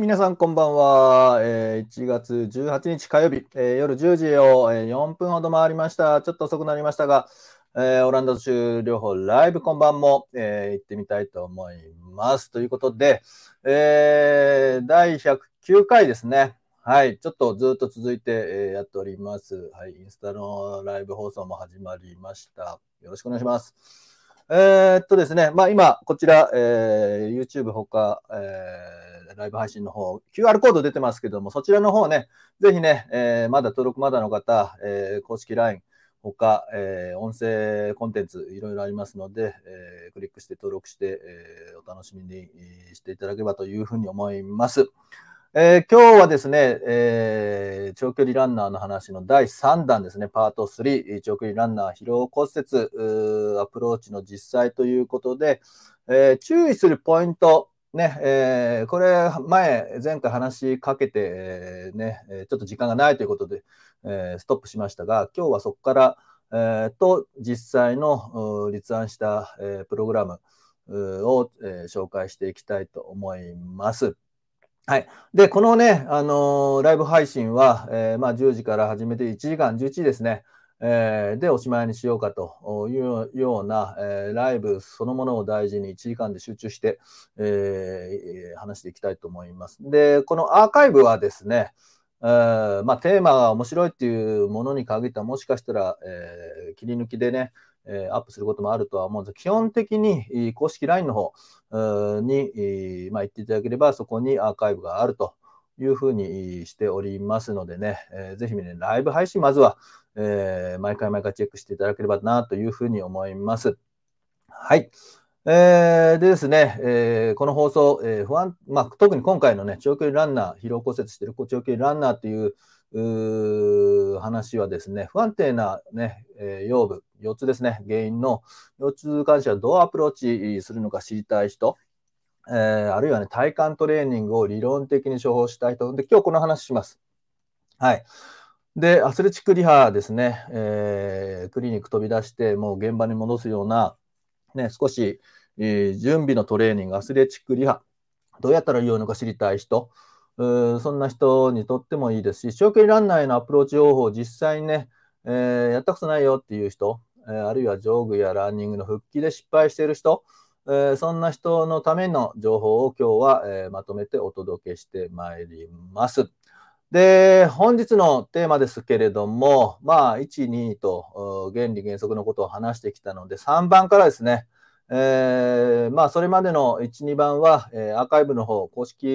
皆さんこんばんは。えー1月18日火曜日、えー夜10時を、えー4分ほど回りました。ちょっと遅くなりましたが、えーオランダ州両方ライブこんばんも、えー行ってみたいと思います。ということで、えー第109回ですね。はい、ちょっとずっと続いて、えやっております。はい、インスタのライブ放送も始まりました。よろしくお願いします。えーっとですね、まあ今、こちら、えー YouTube ほか、えーライブ配信の方、QR コード出てますけども、そちらの方ね、ぜひね、えーまだ登録まだの方、えー公式 LINE ほか、えー音声コンテンツいろいろありますので、えークリックして登録して、えーお楽しみにしていただければというふうに思います。えー今日はですね、えー長距離ランナーの話の第3弾ですね、パート3、長距離ランナー疲労骨折アプローチの実際ということで、えー注意するポイント、ね、えこれ前、前回話しかけて、えーね、ちょっと時間がないということで、えストップしましたが、今日はそこから、えーと実際の立案した、えプログラムを、え紹介していきたいと思います。はい。で、このね、あのーライブ配信は、えーまあ、10時から始めて1時間、11時ですね、えーでおしまいにしようかというような、えライブそのものを大事に1時間で集中して、えー話していきたいと思います。で、このアーカイブはですね、えまあ、テーマが面白いっていうものに限ったもしかしたら、え切り抜きでね、えーアップすることもあるとは思うんですが、基本的に公式 LINE の方に、まあ、言っていただければ、そこにアーカイブがあるというふうにしておりますのでね、えーぜひね、ライブ配信、まずは、えー毎回毎回チェックしていただければなというふうに思います。はい。えーでですね、えーこの放送、えー不安、まあ、特に今回のね、長距離ランナー、疲労骨折している長距離ランナーという話はですね、不安定な、ねえー腰部、腰痛ですね、原因の腰痛関してはどうアプローチするのか知りたい人、えーあるいはね、体幹トレーニングを理論的に処方したい人、で、今日この話します。はい。で、アスレチックリハですね、えークリニック飛び出して、もう現場に戻すような、ね、少し、えー準備のトレーニング、アスレチックリハ、どうやったら良いのか知りたい人、そんな人にとってもいいですし、長距離ランナーへのアプローチ方法を実際にね、えーやったことないよっていう人、えーあるいはジョグやランニングの復帰で失敗している人、えーそんな人のための情報を今日は、えまとめてお届けしてまいります。で、本日のテーマですけれども、まあ、1、2と原理原則のことを話してきたので、3番からですね、えーまあ、それまでの1、2番は、えーアーカイブの方、公式、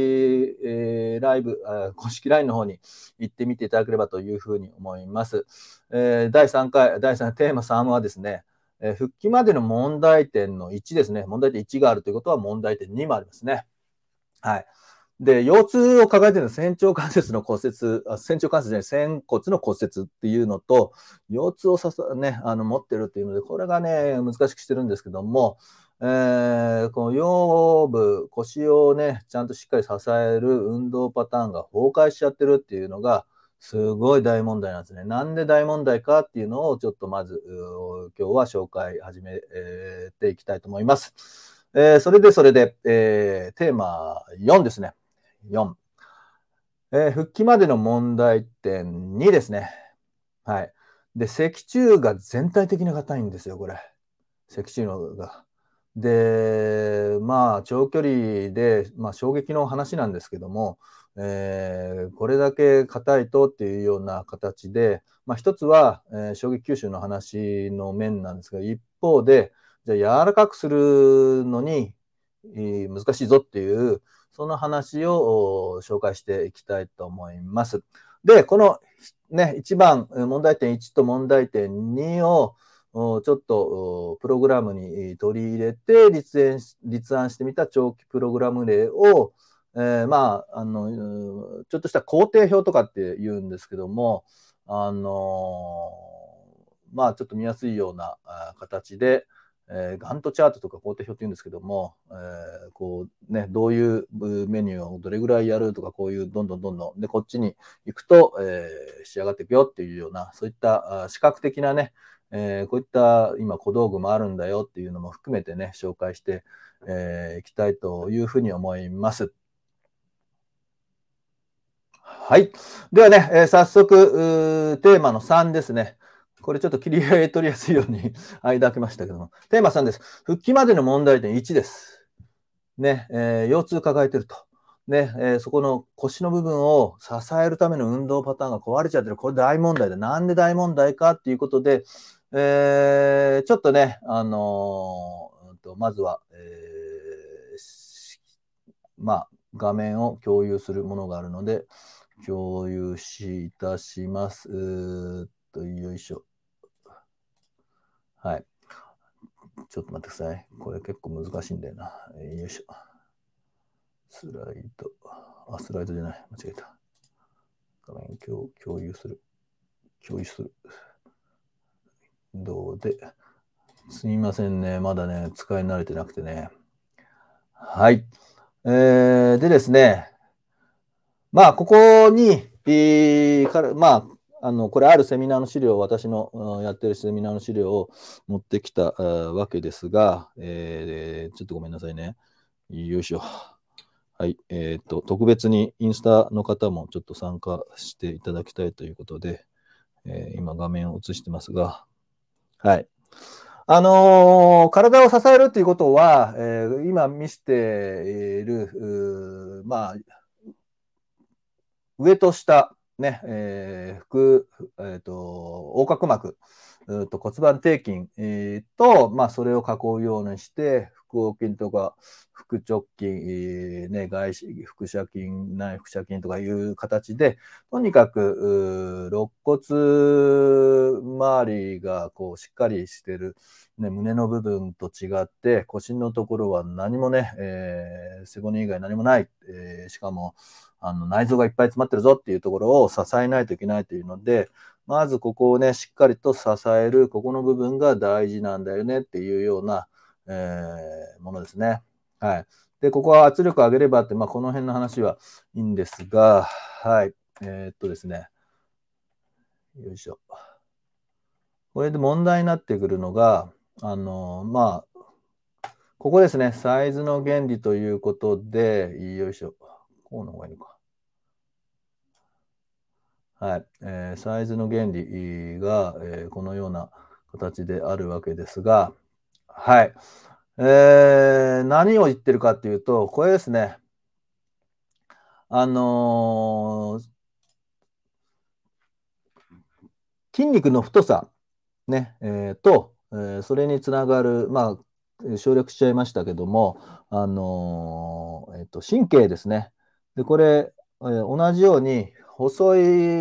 えーライブ、えー公式 LINE の方に行ってみていただければというふうに思います。えー第3回、第3テーマ3はですね、えー復帰までの問題点の1ですね。問題点1があるということは問題点2もありますね。はい。で、腰痛を抱えているのは仙腸関節の骨折、あ仙腸関節じゃない、仙骨の骨折っていうのと、腰痛をささ、ね、あの持ってるっていうので、これがね、難しくしてるんですけども、えーこの腰部、腰をね、ちゃんとしっかり支える運動パターンが崩壊しちゃってるっていうのが、すごい大問題なんですね。なんで大問題かっていうのをちょっとまず今日は紹介始めていきたいと思います。えーそれでそれで、えーテーマ4ですね。4。えー復帰までの問題点2ですね。はい。で、脊柱が全体的に硬いんですよ、これ。脊柱のが。で、まあ、長距離で、まあ、衝撃の話なんですけども、えーこれだけ硬いとっていうような形で、まあ、一つは、えー衝撃吸収の話の面なんですが、一方で、じゃあ柔らかくするのに、難しいぞっていう、その話を紹介していきたいと思います。で、このね、1番、問題点1と問題点2を、ちょっとプログラムに取り入れて立案し立案してみた長期プログラム例を、えーまあ、あの、ちょっとした工程表とかって言うんですけども、あのまあ、ちょっと見やすいような形で、えーガントチャートとか工程表って言うんですけども、えーこうね、どういうメニューをどれぐらいやるとか、こういうどんどんどんどん、で、こっちに行くと、えー仕上がっていくよっていうような、そういった視覚的なね、えーこういった今小道具もあるんだよっていうのも含めてね、紹介してい、えーいきたいというふうに思います。はい。ではね、えー、早速、テーマの3ですね。これちょっと切り合い取りやすいように 間開けましたけども。テーマ3です。復帰までの問題点1です。ね、えー、腰痛抱えてると。ね、えー、そこの腰の部分を支えるための運動パターンが壊れちゃってる。これ大問題で。なんで大問題かっていうことで、えー、ちょっとね、あのー、まずは、えー、まあ、画面を共有するものがあるので、共有しいたします。と、よいしょ。はい。ちょっと待ってください。これ結構難しいんだよな。よいしょ。スライド。あ、スライドじゃない。間違えた。画面共共有する。共有する。どうで。すみませんね。まだね、使い慣れてなくてね。はい。えー、でですね。まあ、ここに、えー、から、まあ、あの、これあるセミナーの資料、私のやってるセミナーの資料を持ってきたわけですが、えー、ちょっとごめんなさいね。よいしょ。はい。えっ、ー、と、特別にインスタの方もちょっと参加していただきたいということで、えー、今画面を映してますが、はい。あのー、体を支えるということは、えー、今見せている、まあ、上と下、ね、えー、腹、えっ、ー、と、横隔膜、と骨盤底筋、えー、と、まあ、それを囲うようにして、腹横筋とか、腹直筋、えー、ね、外視、腹斜筋、内腹斜筋とかいう形で、とにかく、肋骨周りがこうしっかりしてる、ね、胸の部分と違って、腰のところは何もね、えー、背骨以外何もない。えー、しかも、あの内臓がいっぱい詰まってるぞっていうところを支えないといけないというので、まずここをね、しっかりと支える、ここの部分が大事なんだよねっていうような、えー、ものですね。はい。で、ここは圧力を上げればって、まあ、この辺の話はいいんですが、はい。えー、っとですね。よいしょ。これで問題になってくるのが、あの、まあ、ここですね。サイズの原理ということで、よいしょ。こうの方がいいのか。はい。えー、サイズの原理が、えー、このような形であるわけですが、はい。えー、何を言ってるかっていうと、これですね。あのー、筋肉の太さ、ね、えー、と、えー、それにつながる、まあ、省略しちゃいましたけども、あのー、えっ、と、神経ですね。で、これ、えー、同じように、細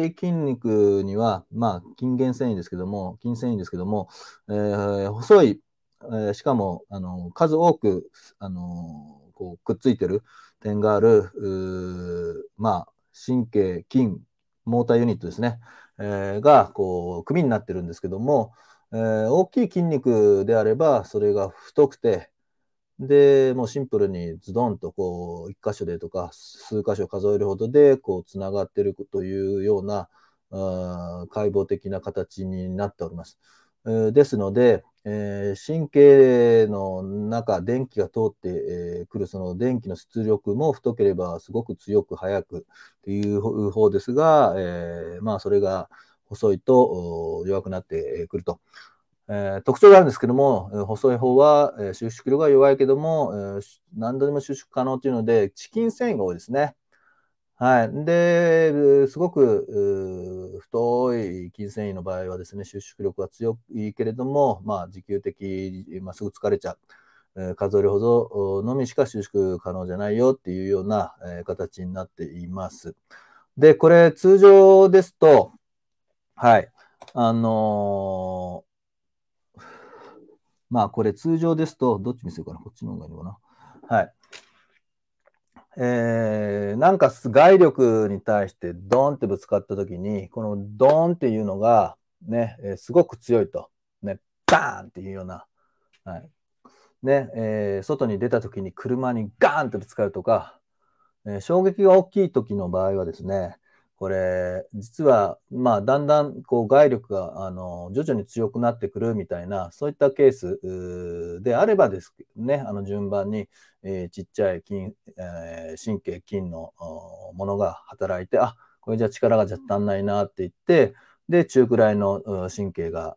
い筋肉には、まあ、筋原繊維ですけども、筋繊維ですけども、えー、細い、えー、しかも、あの、数多く、あの、こう、くっついてる点がある、まあ、神経、筋、モーターユニットですね、えー、が、こう、組になってるんですけども、えー、大きい筋肉であれば、それが太くて、で、もうシンプルにズドンとこう、一箇所でとか、数箇所数えるほどで、こう、つながってるというような、あ解剖的な形になっております。ですので、えー、神経の中、電気が通ってく、えー、る、その電気の出力も太ければすごく強く速くという方ですが、えー、まあ、それが細いと弱くなってくると。えー、特徴があるんですけども、細い方は、えー、収縮量が弱いけども、えー、何度でも収縮可能というので、チキン繊維が多いですね。はい。で、すごく太い筋繊維の場合はですね、収縮力が強いけれども、まあ、持久的、まあ、すぐ疲れちゃう。え、数えるほどのみしか収縮可能じゃないよっていうような、え、形になっています。で、これ通常ですと、はい。あのーまあ、これ通常ですと、どっち見せるかなこっちの方がいいのかなはい。えー、なんか外力に対してドーンってぶつかったときに、このドーンっていうのがね、えー、すごく強いと。ね、バーンっていうような。はい。ね、えー、外に出たときに車にガーンってぶつかるとか、えー、衝撃が大きいときの場合はですね、これ、実は、まあ、だんだん、こう、外力が、あの、徐々に強くなってくるみたいな、そういったケースであればですね、あの、順番に、えー、ちっちゃい筋、えー、神経、筋のものが働いて、あ、これじゃ力がじゃ足んないなって言って、で、中くらいの神経が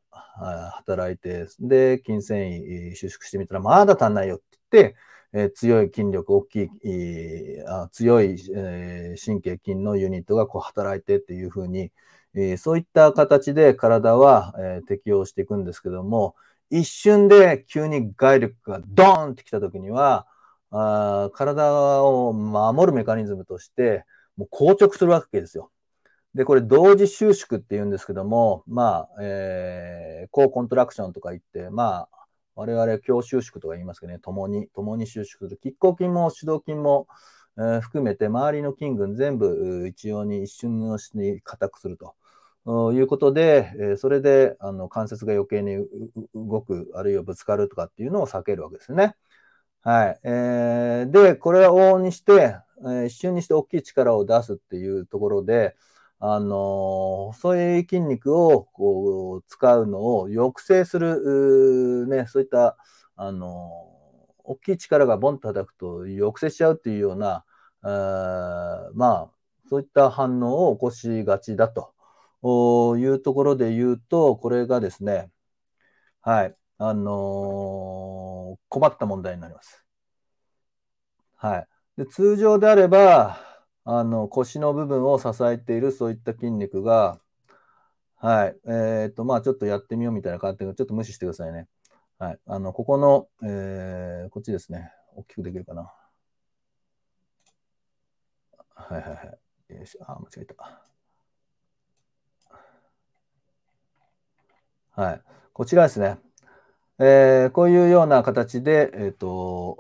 働いて、で、筋繊維収縮してみたら、まだ足んないよって言って、え、強い筋力、大きい、え、あ強い、え、神経筋のユニットがこう働いてっていうふうに、え、そういった形で体は、え、適応していくんですけども、一瞬で急に外力がドーンってきた時には、あ体を守るメカニズムとして、もう硬直するわけですよ。で、これ同時収縮って言うんですけども、まあ、えー、高コントラクションとか言って、まあ、我々強収縮とか言いますけどね、共に、共に収縮する。拮抗筋も主導筋も、えー、含めて、周りの筋群全部一様に一瞬のうちに硬くすると。いうことで、えそれであの関節が余計に動く、あるいはぶつかるとかっていうのを避けるわけですね。はい。えー、で、これは往々にして、えー、一瞬にして大きい力を出すっていうところで、あの細い筋肉をこう使うのを抑制する、ね、そういった、あの大きい力がボンと叩くと抑制しちゃうっていうような、あまあ、そういった反応を起こしがちだというところで言うと、これがですね、はい、あのー、困った問題になります。はい。で通常であれば、あの腰の部分を支えているそういった筋肉が、はい、えっ、と、まあちょっとやってみようみたいな感じで、ちょっと無視してくださいね。はい、あの、ここの、えー、こっちですね。大きくできるかな。はいはいはい。よし、あ、間違えた。はい。こちらですね。えー、こういうような形で、えっ、ー、と、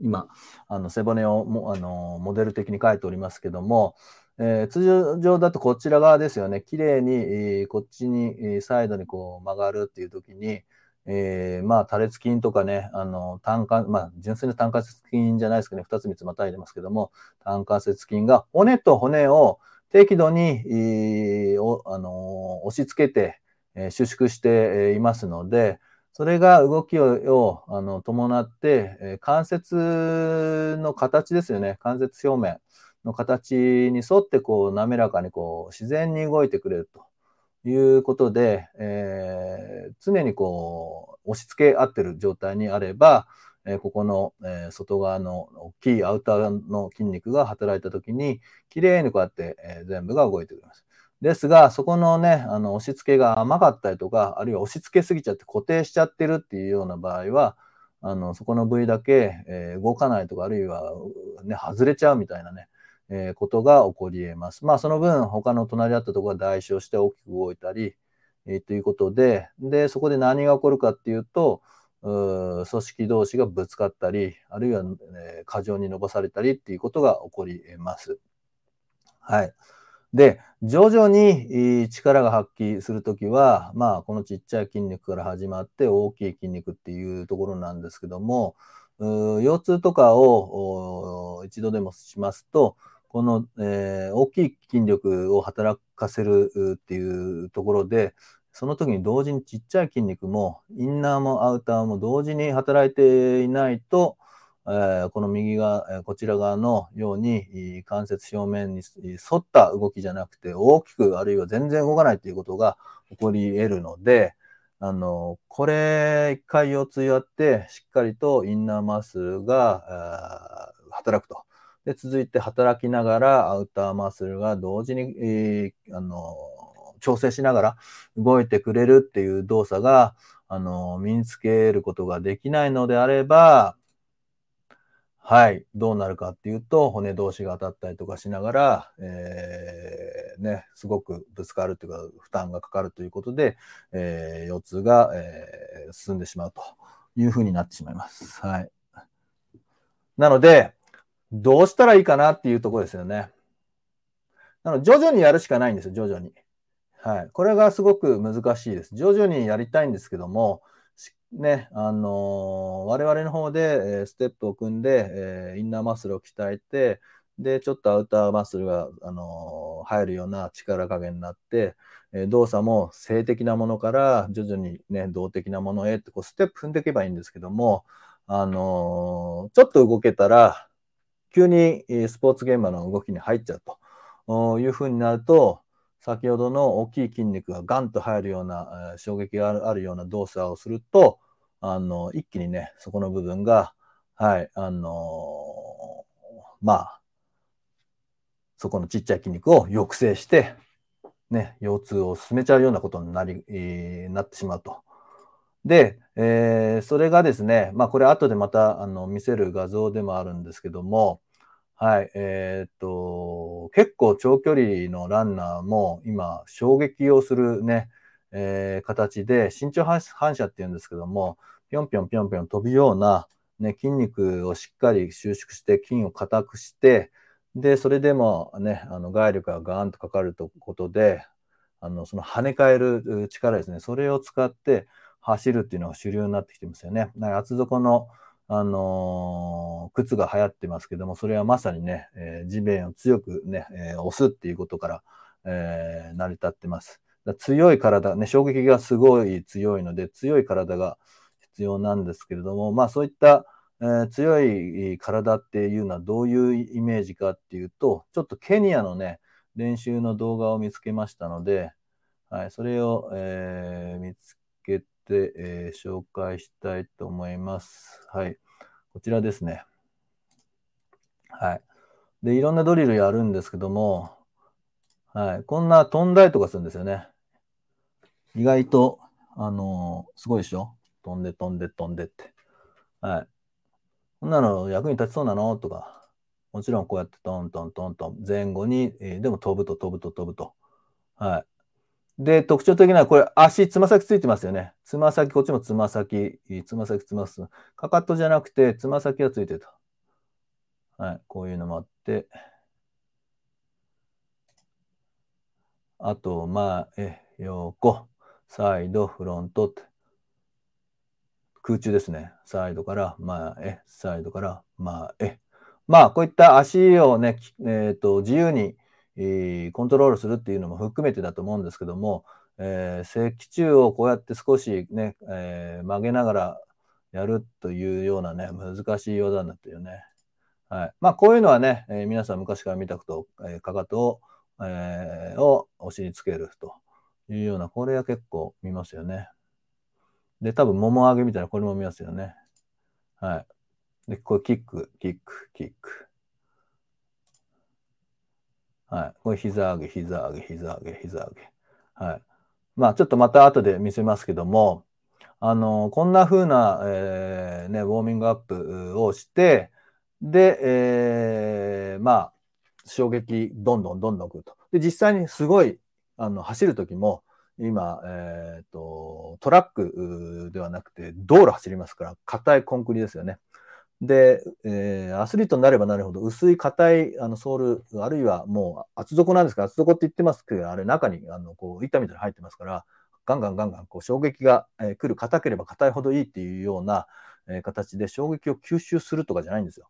今、あの背骨をもあのモデル的に書いておりますけども、えー、通常だとこちら側ですよね、綺麗に、えー、こっちに、えー、サイドにこう曲がるっていう時に、えー、まあ、多裂筋とかね、あの、単関、まあ、純粋な単関節筋じゃないですけどね、2つ3つまたいでますけども、単関節筋が骨と骨を適度に、えー、おあの押し付けて、えー、収縮していますので、それが動きをあの伴って、えー、関節の形ですよね。関節表面の形に沿ってこう滑らかにこう自然に動いてくれるということで、えー、常にこう押し付け合ってる状態にあれば、えー、ここの、え、外側の大きいアウターの筋肉が働いた時に、きれいにこうやって、え全部が動いてくれます。ですが、そこのね、あの押し付けが甘かったりとか、あるいは押し付けすぎちゃって固定しちゃってるっていうような場合は、あのそこの部位だけ、えー、動かないとか、あるいは、ね、外れちゃうみたいなね、えー、ことが起こり得ます。まあ、その分、他の隣り合ったところが代償して大きく動いたり、えー、ということで、で、そこで何が起こるかっていうと、う組織同士がぶつかったり、あるいは、え過剰に伸ばされたりっていうことが起こり得ます。はい。で、徐々に力が発揮するときは、まあ、このちっちゃい筋肉から始まって大きい筋肉っていうところなんですけども、腰痛とかを一度でもしますと、この、えー、大きい筋力を働かせるっていうところで、その時に同時にちっちゃい筋肉も、インナーもアウターも同時に働いていないと、えこの右側、こちら側のように関節表面に沿った動きじゃなくて大きくあるいは全然動かないということが起こり得るので、あの、これ一回腰痛やってしっかりとインナーマッスルが働くと。で、続いて働きながらアウターマッスルが同時に、えー、あの調整しながら動いてくれるっていう動作があの身につけることができないのであれば、はい、どうなるかっていうと、骨同士が当たったりとかしながら、えー、ね、すごくぶつかるっていうか、負担がかかるということで、えー、腰痛が、えー、進んでしまうというふうになってしまいます。はい。なので、どうしたらいいかなっていうとこですよね。なので、徐々にやるしかないんですよ、徐々に。はい。これがすごく難しいです。徐々にやりたいんですけども、ね、あのー、我々の方で、えー、ステップを組んで、えー、インナーマッスルを鍛えて、で、ちょっとアウターマッスルが、あのー、入るような力加減になって、え動作も性的なものから徐々にね、動的なものへってこうステップ踏んでいけばいいんですけども、あのちょっと動けたら、急にスポーツ現場の動きに入っちゃうというふうになると、先ほどの大きい筋肉がガンと入るような、えー、衝撃があるような動作をすると、あの、一気にね、そこの部分が、はい、あの、まあ、そこのちっちゃい筋肉を抑制して、ね、腰痛を進めちゃうようなことになり、えー、なってしまうと。で、えー、それがですね、まあ、これ後でまたあの見せる画像でもあるんですけども、はい、えー、っと、結構長距離のランナーも今、衝撃をするね、えー、形で、身長反射っていうんですけども、ぴょんぴょんぴょんぴょん飛ぶような、ね、筋肉をしっかり収縮して、筋を硬くして、で、それでもね、あの外力がガーンとかかるとことで、あのその跳ね返る力ですね、それを使って走るっていうのが主流になってきてますよね。厚底の、あのー、靴が流行ってますけども、それはまさにね、えー、地面を強くね、えー、押すっていうことから、え成り立ってます。強い体、ね、衝撃がすごい強いので、強い体が必要なんですけれども、まあそういったえー、強い体っていうのはどういうイメージかっていうと、ちょっとケニアのね、練習の動画を見つけましたので、はい、それを、えー、見つけて、えー、紹介したいと思います。はい、こちらですね。はい。で、いろんなドリルやるんですけども、はい、こんな飛んだりとかするんですよね。意外と、あのー、すごいでしょ？飛んで飛んで飛んでって。はい。こんなの役に立ちそうなの？とか、もちろんこうやってトントントントン前後に、えー、でも飛ぶと飛ぶと飛ぶと。はい。で、特徴的なこれ足、つま先ついてますよね。つま先、こっちもつま先、つま先つます。かかとじゃなくて、つま先がついてると。はい。こういうのもあって。あと、前、横、サイド、フロントって。空中ですね。サイドから前、サイドから前。まあ、こういった足をね、えーと、自由に、えー、コントロールするっていうのも含めてだと思うんですけども、えー、脊柱をこうやって少しね、えー、曲げながらやるというようなね、難しい技になってるよね。はい。まあ、こういうのはね、えー、皆さん昔から見たこと、えー、かかとを、えー、をお尻つけるというような、これは結構見ますよね。で、多分、もも上げみたいな、これも見ますよね。はい。で、これ、キック、キック、キック。はい。これ、膝上げ、膝上げ、膝上げ、膝上げ。はい。まあ、ちょっとまた後で見せますけども、あの、こんな風な、えー、ね、ウォーミングアップをして、で、えー、まあ、衝撃、どんどんどんどんくると。で、実際にすごい、あの、走るときも、今、えーと、トラックではなくて道路走りますから硬いコンクリですよね。で、えー、アスリートになればなるほど薄い硬いあのソールあるいはもう厚底なんですが厚底って言ってますけどあれ中にあのこう板みたいに入ってますからガンガンガンガンこう衝撃が、えー、来る硬ければ硬いほどいいっていうような、えー、形で衝撃を吸収するとかじゃないんですよ。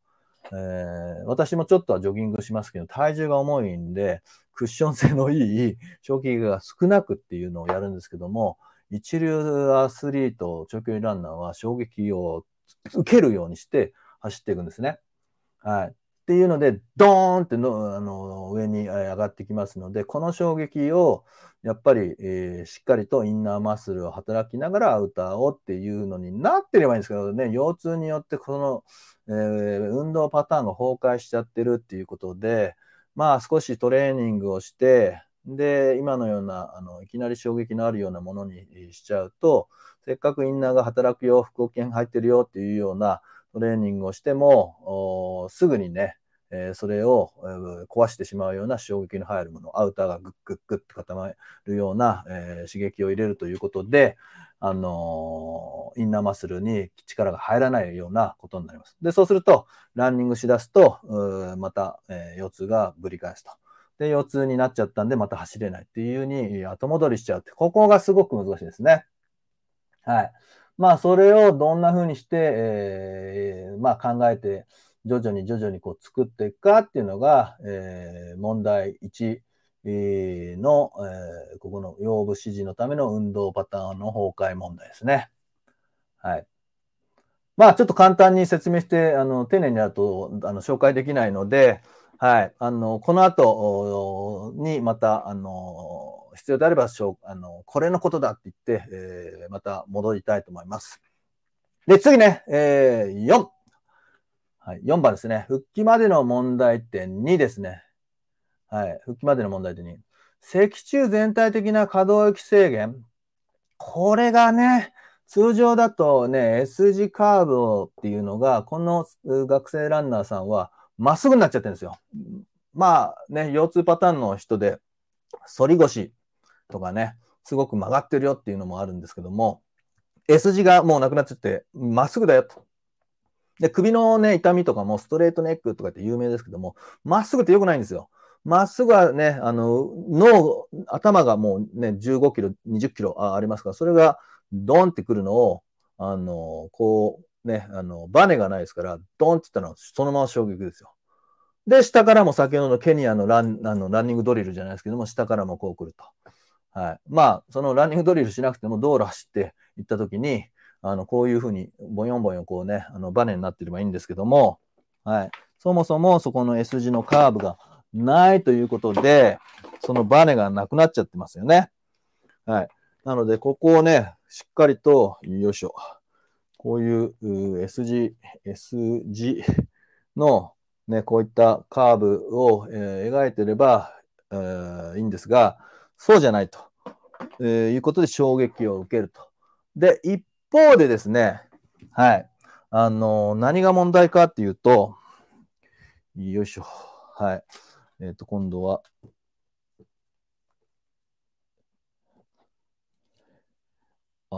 えー、私もちょっとはジョギングしますけど、体重が重いんで、クッション性のいい衝撃が少なくっていうのをやるんですけども、一流アスリート、長距離ランナーは衝撃を受けるようにして走っていくんですね。はい。っていうので、ドーンってのあの上に上がってきますので、この衝撃をやっぱり、えー、しっかりとインナーマッスルを働きながらアウターをっていうのになってればいいんですけどね、腰痛によってこの、えー、運動パターンが崩壊しちゃってるっていうことで、まあ少しトレーニングをして、で、今のようなあのいきなり衝撃のあるようなものにしちゃうと、せっかくインナーが働くよ、腹筋入ってるよっていうようなトレーニングをしても、すぐにね、え、それを、え、壊してしまうような衝撃の入るもの、アウターがグッグッグッと固まるような、え、刺激を入れるということで、あのインナーマッスルに力が入らないようなことになります。で、そうすると、ランニングしだすと、また、え腰痛がぶり返すと。で、腰痛になっちゃったんで、また走れないっていうふうに後戻りしちゃうって、ここがすごく難しいですね。はい。まあ、それをどんな風にして、えー、まあ、考えて、徐々に徐々にこう作っていくかっていうのが、えー、問題1の、えー、ここの腰部指示のための運動パターンの崩壊問題ですね。はい。まあ、ちょっと簡単に説明して、あの、丁寧になると、あの、紹介できないので、はい。あの、この後にまた、あの、必要であれば、あの、これのことだって言って、えー、また戻りたいと思います。で、次ね、えー、4。はい。4番ですね。復帰までの問題点2ですね。はい。復帰までの問題点2。脊柱全体的な可動域制限。これがね、通常だとね、S 字カーブっていうのが、この学生ランナーさんはまっすぐになっちゃってるんですよ。まあね、腰痛パターンの人で、反り腰とかね、すごく曲がってるよっていうのもあるんですけども、S 字がもうなくなっちゃって、まっすぐだよと。で、首のね、痛みとかもストレートネックとかって有名ですけども、まっすぐって良くないんですよ。まっすぐはね、あの、脳、頭がもうね、15キロ、20キロあありますから、それがドンってくるのを、あの、こう、ね、あの、バネがないですから、ドンって言ったのはそのまま衝撃ですよ。で、下からも先ほどのケニアのランあのランニングドリルじゃないですけども、下からもこう来ると。はい。まあ、そのランニングドリルしなくても道路走って行った時に、あの、こういうふうに、ボヨンボヨンこうね、あの、バネになってればいいんですけども、はい。そもそもそこの S 字のカーブがないということで、そのバネがなくなっちゃってますよね。はい。なので、ここをね、しっかりと、よいしょ。こういう S 字、S 字のね、こういったカーブを、えー、描いてれば、えー、いいんですが、そうじゃないと、えー、いうことで衝撃を受けると。で、一方でですね、はい。あの、何が問題かっていうと、よいしょ。はい。えっ、ー、と、今度は、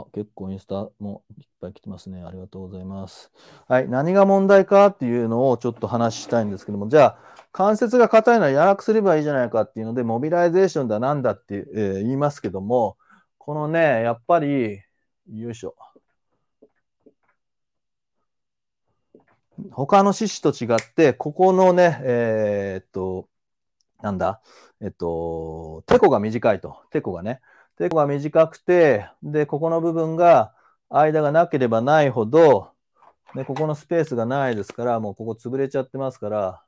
あ、結構インスタもいっぱい来てますね。ありがとうございます。はい。何が問題かっていうのをちょっと話したいんですけども、じゃあ、関節が硬いのは柔らかくすればいいじゃないかっていうので、モビライゼーションだなんだって、えー、言いますけども、このね、やっぱり、よいしょ。他の四肢と違って、ここのね、えー、っと、なんだ、えっと、テコが短いと。テコがね。テコが短くて、で、ここの部分が、間がなければないほど、で、ここのスペースがないですから、もうここ潰れちゃってますから、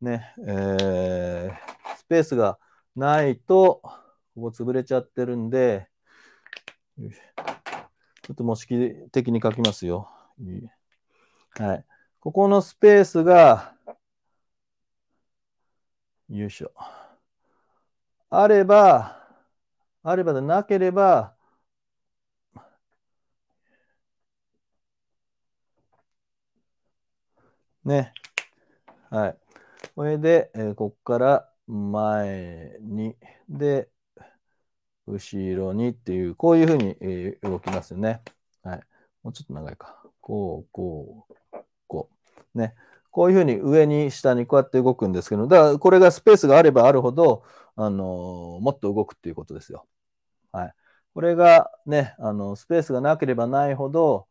ね、えー、スペースがないと、ここ潰れちゃってるんで、ちょっと模式的に書きますよ。はい。ここのスペースが、よいしょ。あれば、あればでなければ、ね。はい。これで、えー、ここから前に、で、後ろにっていう、こういうふうに、えー、動きますよね。はい。もうちょっと長いか。こう、こう、こう。ね。こういうふうに上に下にこうやって動くんですけど、だからこれがスペースがあればあるほど、あの、もっと動くっていうことですよ。はい。これがね、あの、スペースがなければないほど、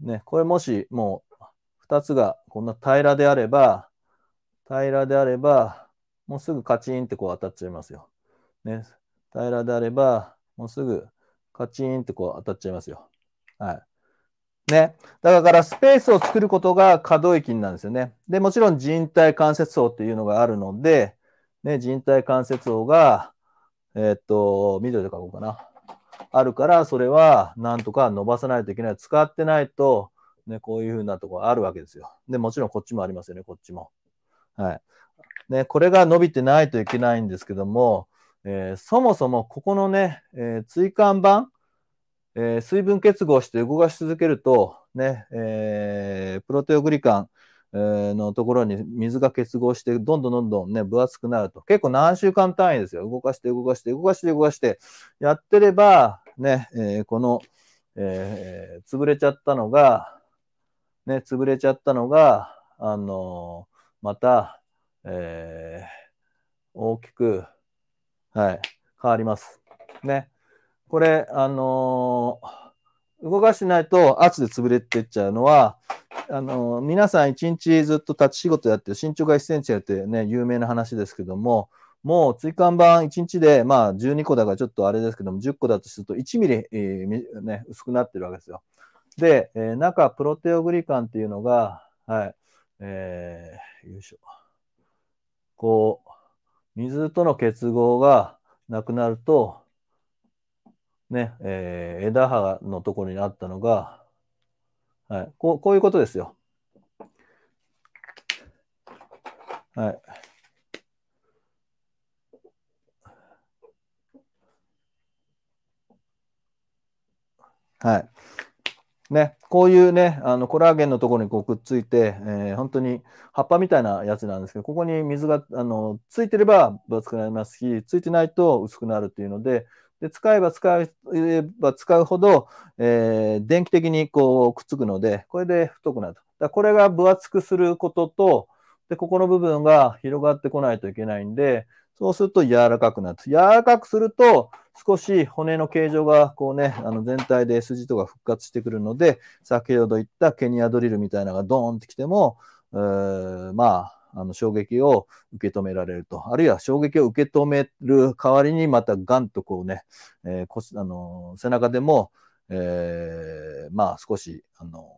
ね、これもしもう2つがこんな平らであれば、平らであれば、もうすぐカチンってこう当たっちゃいますよ。ね。平らであれば、もうすぐカチンってこう当たっちゃいますよ。はい。ね。だからスペースを作ることが可動域なんですよね。で、もちろん人体関節層っていうのがあるので、ね、人体関節層が、えー、っと、緑で書こうかな。あるから、それはなんとか伸ばさないといけない。使ってないと、ね、こういうふうなところあるわけですよ。で、もちろんこっちもありますよね、こっちも。はい。ね、これが伸びてないといけないんですけども、えー、そもそもここのね、えー、椎間板、えー、水分結合して動かし続けると、ね、え、プロテオグリカン、のところに水が結合して、どんどんどんどんね、分厚くなると。結構何週間単位ですよ。動かして動かして動かして動かしてやってれば、ね、えー、この、えー、潰れちゃったのが、ね、潰れちゃったのが、あのまた、え大きく、はい、変わります。ね。これ、あのー、動かしてないと圧で潰れてっちゃうのは、あの、皆さん一日ずっと立ち仕事やって身長が1センチやってね、有名な話ですけども、もう椎間板1日で、まあ12個だからちょっとあれですけども、10個だとすると1ミリ、えー、ね、薄くなってるわけですよ。で、えー、中、プロテオグリカンっていうのが、はい、えー、よいしょ。こう、水との結合がなくなると、ね、えー、枝葉のところにあったのが、はい、こうこういうことですよ。はい。はい。ね、こういうね、あのコラーゲンのところにこうくっついて、えー、本当に葉っぱみたいなやつなんですけど、ここに水があのついてれば分厚くなりますし、ついてないと薄くなるっていうので、で使えば使えば使うほど、えー、電気的にこうくっつくので、これで太くなると。だこれが分厚くすることと、で、ここの部分が広がってこないといけないんで、そうすると柔らかくなる。柔らかくすると、少し骨の形状がこうね、あの全体で筋とか復活してくるので、先ほど言ったケニアドリルみたいなのがドーンってきても、えー、まあ、あの衝撃を受け止められると。あるいは衝撃を受け止める代わりにまたガンとこうね、えー、腰あの背中でも、えー、まあ少しあの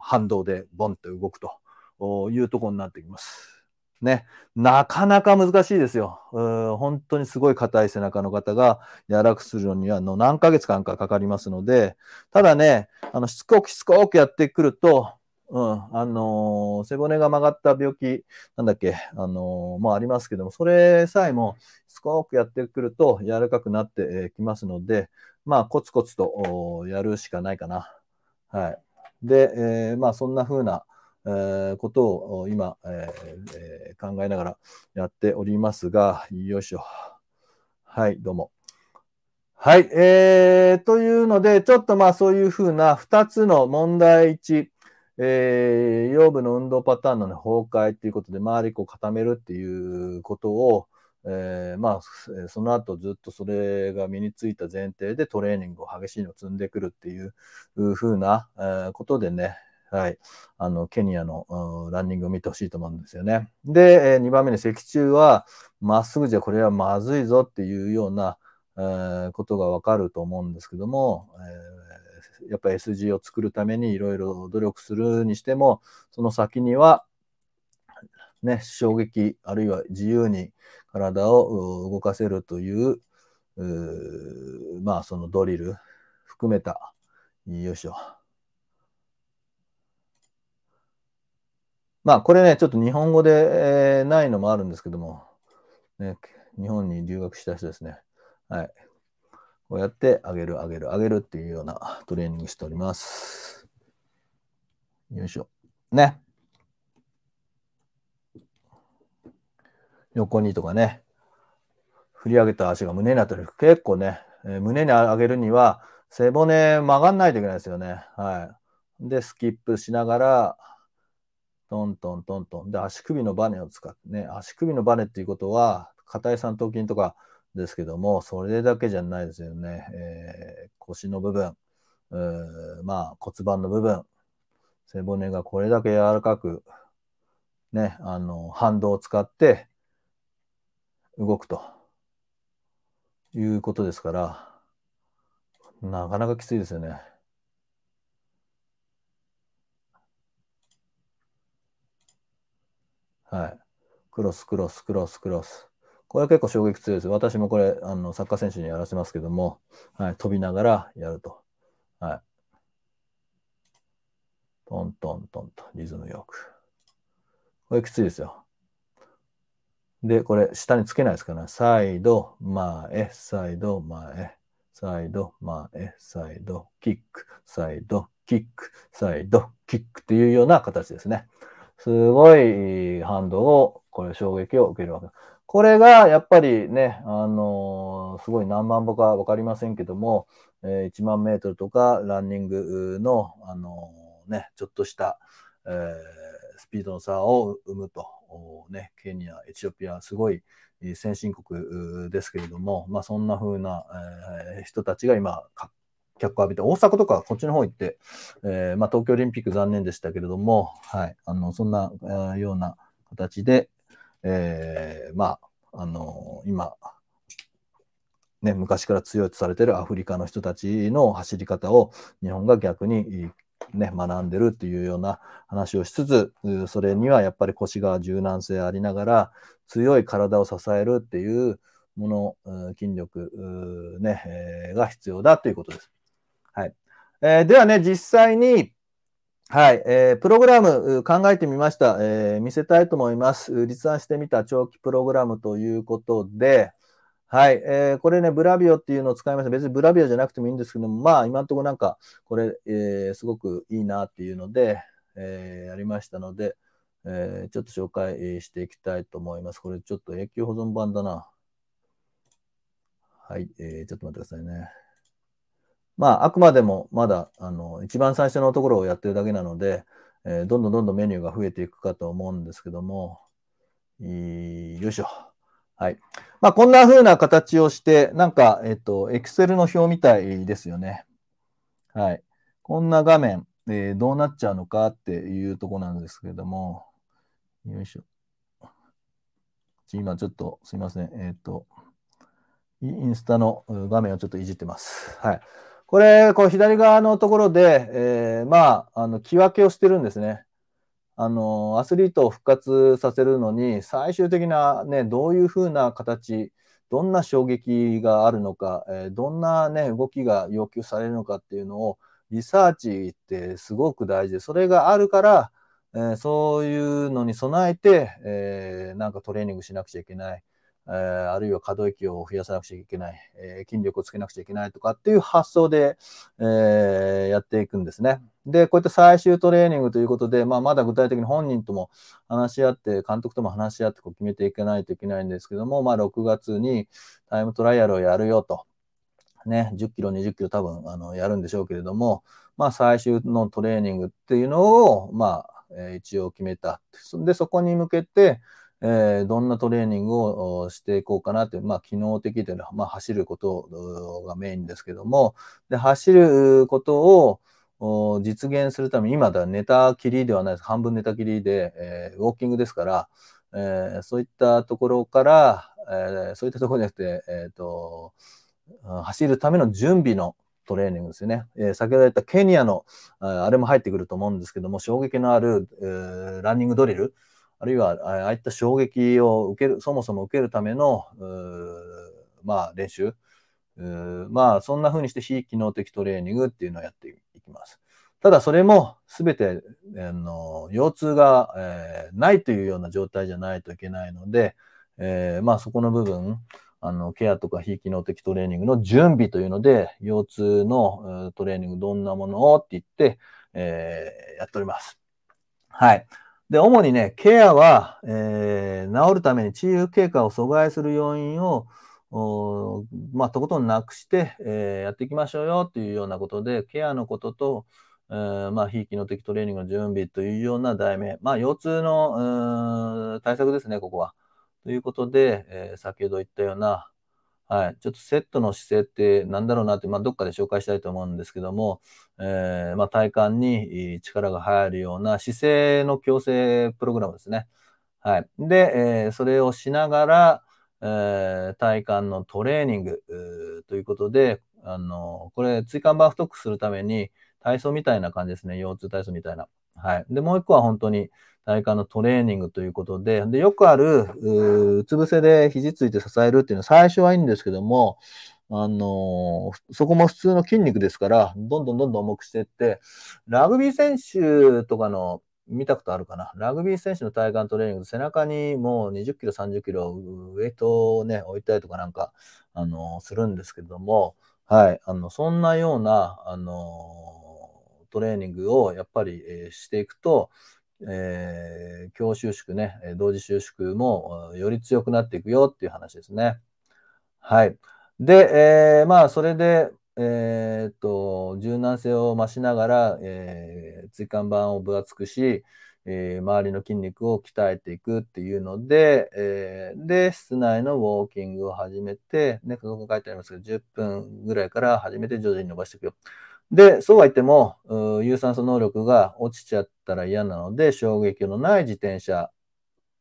反動でボンと動くというところになってきます。ね、なかなか難しいですよ。本当にすごい硬い背中の方が柔らかくするのにはの何ヶ月間かかかりますので、ただね、あのしつこくしつこくやってくると、うん、あの、背骨が曲がった病気、なんだっけ、あのー、もありますけども、それさえもしつこくやってくると柔らかくなってきますので、まあ、コツコツとやるしかないかな。はい。で、えー、まあ、そんな風な、えー、ことを今、えー、考えながらやっておりますが、よいしょ。はい、どうも。はい、えー、というので、ちょっとまあそういうふうな2つの問題1、えー、腰部の運動パターンの、ね、崩壊ということで、周りを固めるっていうことを、えー、まあ、その後ずっとそれが身についた前提でトレーニングを激しいのを積んでくるっていうふうな、えー、ことでね、はい。あの、ケニアの、ランニングを見てほしいと思うんですよね。で、えー、2番目に脊柱は、まっすぐじゃこれはまずいぞっていうような、えー、ことがわかると思うんですけども、やっぱり SG を作るためにいろいろ努力するにしても、その先には、ね、衝撃、あるいは自由に体を動かせるという、うまあ、そのドリル含めた、よいしょ。まあ、これね、ちょっと日本語で、えー、ないのもあるんですけども、ね、日本に留学した人ですね。はい。こうやって上げる、上げる、上げるっていうようなトレーニングしております。よいしょ。ね。横にとかね。振り上げた足が胸に当たる。結構ね、えー、胸に上げるには背骨曲がんないといけないですよね。はい。で、スキップしながら、トントントントン。で、足首のバネを使ってね、足首のバネっていうことは、硬い三頭筋とかですけども、それだけじゃないですよね。えー、腰の部分、まあ骨盤の部分、背骨がこれだけ柔らかく、ね、あの、反動を使って動くということですから、なかなかきついですよね。はい。クロス、クロス、クロス、クロス。これは結構衝撃強いです。私もこれ、あの、サッカー選手にやらせますけども、はい、飛びながらやると。はい。トントントンと、リズムよく。これきついですよ。で、これ、下につけないですからね。サイド、前、サイド、前、サイド、前、サイド、キック、サイド、キック、サイド、キックっていうような形ですね。すごい反動を、これ衝撃を受けるわけです。これがやっぱりね、あのー、すごい何万歩か分かりませんけども、えー、1万メートルとかランニングの、あのー、ね、ちょっとした、えー、スピードの差を生むと、ね、ケニア、エチオピア、すごい先進国ですけれども、まあ、そんな風な、えー、人たちが今、脚光浴びて、大阪とかこっちの方行って、えー、まあ、東京オリンピック残念でしたけれども、はい、あのそんな、え、ような形で、えー、まあ、あの今、ね、昔から強いとされてるアフリカの人たちの走り方を日本が逆にね、学んでるっていうような話をしつつ、それにはやっぱり腰が柔軟性ありながら、強い体を支えるっていうもの、筋力、ね、え、が必要だということです。はい。えー、ではね、実際に、はい、えー、プログラム考えてみました、えー。見せたいと思います。立案してみた長期プログラムということで、はい、えー、これね、ブラビオっていうのを使いました。別にブラビオじゃなくてもいいんですけども、まあ、今のところなんか、これ、えー、すごくいいなっていうので、えー、やりましたので、えー、ちょっと紹介していきたいと思います。これちょっと永久保存版だな。はい、えー、ちょっと待ってくださいね。まあ、あくまでもまだ、あの、一番最初のところをやってるだけなので、えー、どんどんどんどんメニューが増えていくかと思うんですけども、よいしょ。はい。まあ、こんな風な形をして、なんか、えっと、Excel の表みたいですよね。はい。こんな画面、えー、どうなっちゃうのかっていうとこなんですけれども、よいしょ。今ちょっとすいません。えっ、と、インスタの画面をちょっといじってます。はい。これ、こう左側のところで、えー、まあ、あの、木分けをしてるんですね。あの、アスリートを復活させるのに、最終的なね、どういうふうな形、どんな衝撃があるのか、えー、どんなね、動きが要求されるのかっていうのを、リサーチってすごく大事で、それがあるから、えー、そういうのに備えて、えー、なんかトレーニングしなくちゃいけない。えー、あるいは可動域を増やさなくちゃいけない、えー、筋力をつけなくちゃいけないとかっていう発想で、えー、やっていくんですね。で、こういった最終トレーニングということで、まあ、まだ具体的に本人とも話し合って、監督とも話し合ってこう決めていかないといけないんですけども、まあ、6月にタイムトライアルをやるよと。ね、10キロ、20キロ多分あのやるんでしょうけれども、まあ、最終のトレーニングっていうのを、まあ、え一応決めた。で、そこに向けて、えー、どんなトレーニングをしていこうかなという、まあ、機能的というのは、まあ、走ることがメインですけども、で走ることを実現するために、今だ寝たきりではないです。半分寝たきりで、えー、ウォーキングですから、えー、そういったところから、えー、そういったところじゃなくて、えーと、走るための準備のトレーニングですよね。えー、先ほど言ったケニアのあれも入ってくると思うんですけども、衝撃のある、えー、ランニングドリル、あるいはああいった衝撃を受ける、そもそも受けるための、まあ、練習、まあ、そんな風にして非機能的トレーニングっていうのをやっていきます。ただ、それも全て、あの腰痛が、えー、ないというような状態じゃないといけないので、えー、まあ、そこの部分、あのケアとか非機能的トレーニングの準備というので、腰痛のトレーニングどんなものをって言って、えー、やっております。はい。で、主にね、ケアは、えー、治るために治癒経過を阻害する要因を、まあ、とことんなくして、えー、やっていきましょうよというようなことで、ケアのことと、え、まあ、非機能的トレーニングの準備というような題名、まあ、腰痛の対策ですね、ここは。ということで、えー、先ほど言ったような、はい、ちょっとセットの姿勢って何だろうなって、まあ、どっかで紹介したいと思うんですけども、えー、まあ、体幹に力が入るような姿勢の矯正プログラムですね。はい。で、えー、それをしながら、えー、体幹のトレーニングということで、あの、これ、椎間板太くするために体操みたいな感じですね。腰痛体操みたいな。はい。で、もう一個は本当に体幹のトレーニングということで、で、よくある、うつ伏せで肘ついて支えるっていうのは最初はいいんですけども、あのー、そこも普通の筋肉ですから、どんどんどんどん重くしていって、ラグビー選手とかの見たことあるかな？ラグビー選手の体幹トレーニング、背中にもう20キロ、30キロウエイトをね、置いたりとかなんか、あのー、するんですけども、はい、あの、そんなような、あのー、トレーニングをやっぱり、え、していくと、えー、強収縮ね、同時収縮もより強くなっていくよっていう話ですね。はい。で、えー、まあ、それで、えー、っと、柔軟性を増しながら、えー、椎間板を分厚くし、えー、周りの筋肉を鍛えていくっていうので、えー、で、室内のウォーキングを始めて、ね、ここ書いてありますけど、10分ぐらいから始めて徐々に伸ばしていくよ。で、そうは言っても、有酸素能力が落ちちゃったら嫌なので、衝撃のない自転車。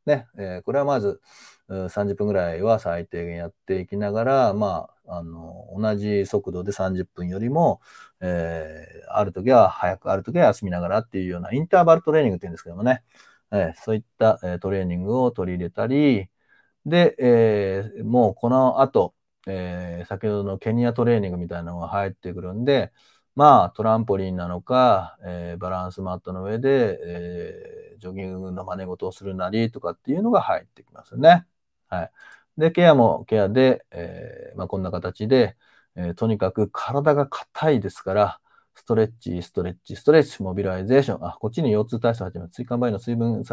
ね、えー、これはまず30分ぐらいは最低限やっていきながら、まあ、あの、同じ速度で30分よりも、えー、ある時は早く、ある時は休みながらっていうようなインターバルトレーニングって言うんですけどもね、えー、そういった、えトレーニングを取り入れたり、で、えー、もうこの後、え、先ほどのケニアトレーニングみたいなのが入ってくるんで、まあ、トランポリンなのか、えー、バランスマットの上で、えー、ジョギングの真似事をするなりとかっていうのが入ってきますよね。はい。で、ケアもケアで、えー、まあ、こんな形で、えー、とにかく体が硬いですから、ストレッチ、ストレッチ、ストレッチ、モビライゼーション。あ、こっちに腰痛体操始めます。椎間板の水分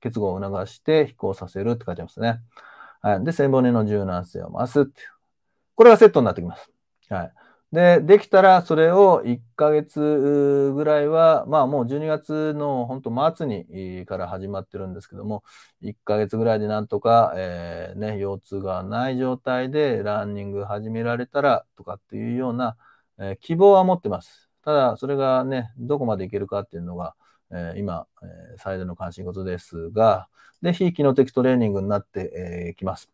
結合を促して飛行させるって書いてますね。はい。で、背骨の柔軟性を増すっていう。これがセットになってきます。はい。で、できたらそれを1ヶ月ぐらいは、まあもう12月の本当末にから始まってるんですけども、1ヶ月ぐらいでなんとか、えー、ね、腰痛がない状態でランニング始められたらとかっていうような、えー、希望は持ってます。ただ、それがね、どこまでいけるかっていうのが、えー、今、え、最大の関心事ですが、で、非機能的トレーニングになってき、えー、ます。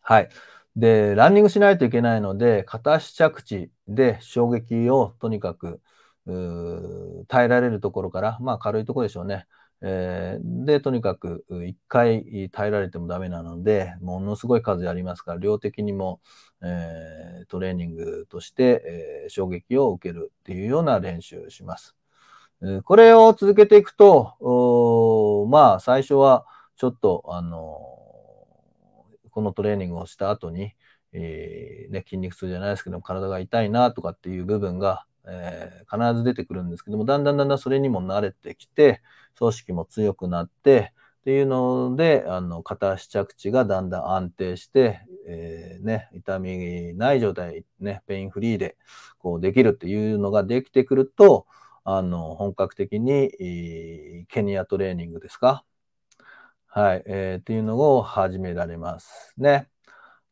はい。で、ランニングしないといけないので、片足着地で衝撃をとにかく耐えられるところから、まあ軽いところでしょうね。えー、で、とにかく1回耐えられてもダメなので、ものすごい数やりますから、量的にも、えー、トレーニングとして、えー、衝撃を受けるっていうような練習をします。これを続けていくと、まあ最初はちょっと、あのこのトレーニングをした後に、えー、ね、筋肉痛じゃないですけども、体が痛いなとかっていう部分が、えー、必ず出てくるんですけども、だんだんだんだんそれにも慣れてきて、組織も強くなって、っていうので、あの、片足着地がだんだん安定して、えー、ね、痛みない状態、ね、ペインフリーで、こう、できるっていうのができてくると、あの、本格的に、ケニアトレーニングですかはい、えー、っていうのを始められますね。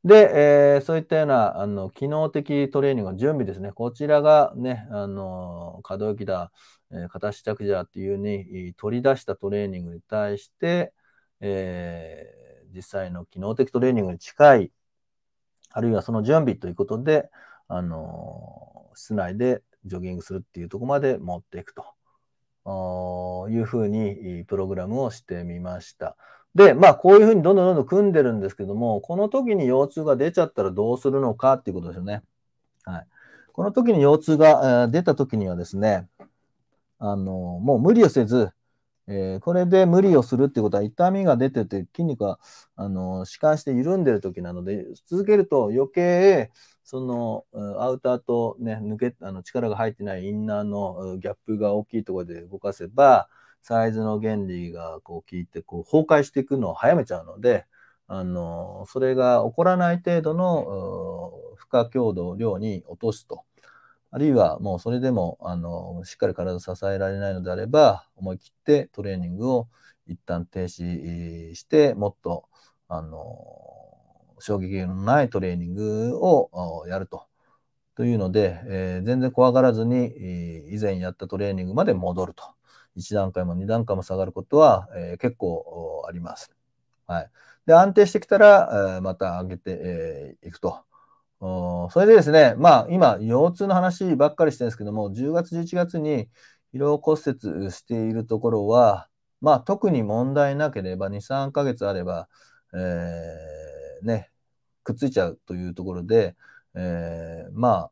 で、えー、そういったような、あの、機能的トレーニングの準備ですね。こちらがね、あの、可動域だ、えー、片足着地だっていうに取り出したトレーニングに対して、えー、実際の機能的トレーニングに近い、あるいはその準備ということで、あの、室内でジョギングするっていうとこまで持っていくと。いうふうにプログラムをしてみました。で、まあ、こういうふうにどんどんどんどん組んでるんですけども、この時に腰痛が出ちゃったらどうするのかっていうことですよね。はい。この時に腰痛が出た時にはですね、あの、もう無理をせず、えー、これで無理をするってことは痛みが出てて筋肉があの弛緩して緩んでる時なので続けると余計そのアウターと、ね、抜けあの力が入ってないインナーのギャップが大きいところで動かせばサイズの原理がこう効いてこう崩壊していくのを早めちゃうのであのそれが起こらない程度の負荷強度量に落とすと。あるいはもうそれでもあのしっかり体を支えられないのであれば思い切ってトレーニングを一旦停止してもっとあの衝撃のないトレーニングをやると。というので、えー、全然怖がらずに、以前やったトレーニングまで戻ると。1段階も2段階も下がることは、えー、結構あります。はい。で、安定してきたら、えー、また上げてい、えー、くと。それでですね、まあ今、腰痛の話ばっかりしてるんですけども、10月、11月に疲労骨折しているところは、まあ特に問題なければ2、3ヶ月あれば、えー、ね、くっついちゃうというところで、えー、まあ、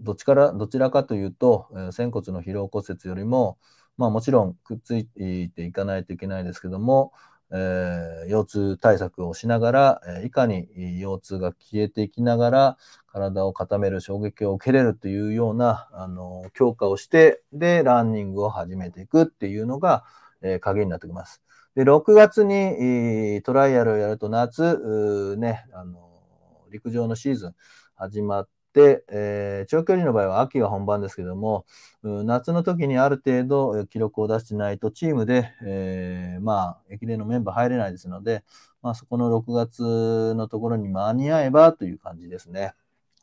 どっちから、どちらかというと、えー、仙骨の疲労骨折よりも、まあもちろんくっついていかないといけないですけども、えー、腰痛対策をしながら、え、いかに腰痛が消えていきながら、体を固める衝撃を受けれるというような、あの、強化をして、で、ランニングを始めていくっていうのが、えー、鍵になってきます。で、6月にトライアルをやると夏、ね、あの、陸上のシーズン始まって、えー、長距離の場合は秋が本番ですけども、夏の時にある程度記録を出してないとチームで、えー、まあ、駅伝のメンバー入れないですので、まあ、そこの6月のところに間に合えばという感じですね。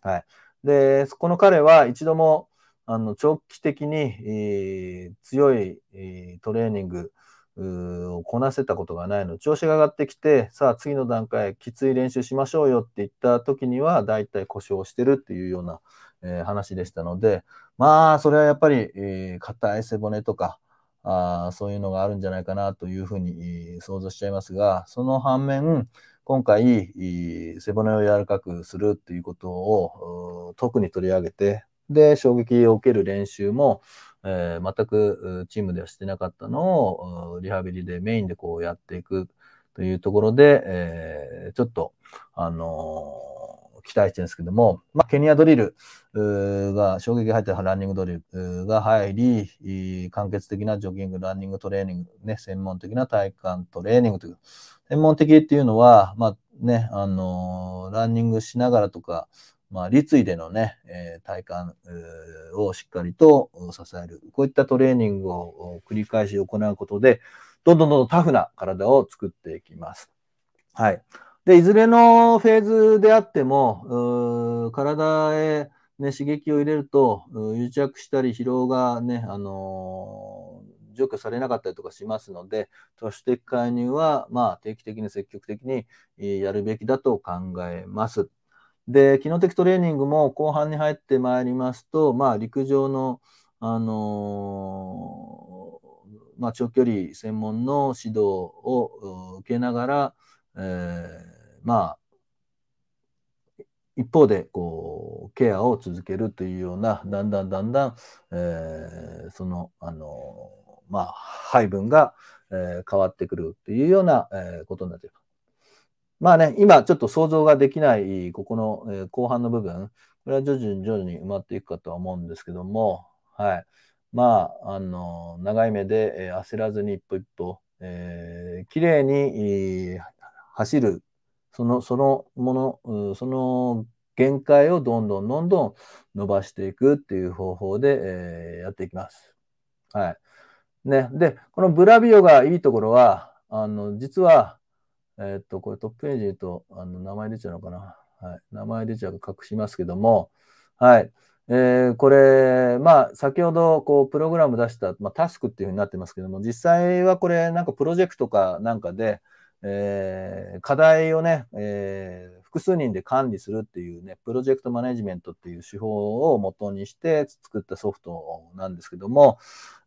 はい。で、そこの彼は一度もあの長期的に、えー、強い、えー、トレーニングをこなせたことがないの。調子が上がってきてさあ次の段階きつい練習しましょうよって言った時にはだいたい故障してるっていうような、えー、話でしたのでまあそれはやっぱり硬、ー、い背骨とかあそういうのがあるんじゃないかなというふうに想像しちゃいますがその反面今回背骨を柔らかくするっていうことを特に取り上げてで衝撃を受ける練習もえー、全くチームではしてなかったのをリハビリでメインでこうやっていくというところで、えー、ちょっと、あのー、期待してるんですけども、まあ、ケニアドリルが衝撃が入ったランニングドリルが入り、間欠的なジョギング、ランニングトレーニング、ね、専門的な体幹トレーニングという、専門的っていうのは、まあね、あのランニングしながらとか、まあ、立位でのね、えー、体幹をしっかりと支える。こういったトレーニングを繰り返し行うことで、どんどんどんどんタフな体を作っていきます。はい。で、いずれのフェーズであっても、体へ、ね、刺激を入れると、癒着したり疲労がね、あのー、除去されなかったりとかしますので、都市的介入は、まあ、定期的に積極的にやるべきだと考えます。で、機能的トレーニングも後半に入ってまいりますと、まあ、陸上の、あのー、まあ、長距離専門の指導を受けながら、えー、まあ、一方でこうケアを続けるというようなだんだんだんだん、えー、そのあのまあ配分が、え、変わってくるというような、え、ことになっています。まあね、今ちょっと想像ができない、ここの、えー、後半の部分、これは徐々に徐々に埋まっていくかとは思うんですけども、はい。まあ、あの、長い目で、えー、焦らずに一歩一歩、えー、綺麗に、えー、走る、その、そのもの、その限界をどんどんどんどん伸ばしていくっていう方法で、えー、やっていきます。はい。ね。で、このブラビオがいいところは、あの、実は、えっと、これトップページ言うと、あの、名前出ちゃうのかな？はい。名前出ちゃうか隠しますけども、はい。えー、これ、まあ、先ほど、こう、プログラム出した、まあ、タスクっていうふうになってますけども、実際はこれ、なんかプロジェクトかなんかで、えー、課題をね、えー、複数人で管理するっていうね、プロジェクトマネジメントっていう手法を元にして作ったソフトなんですけども、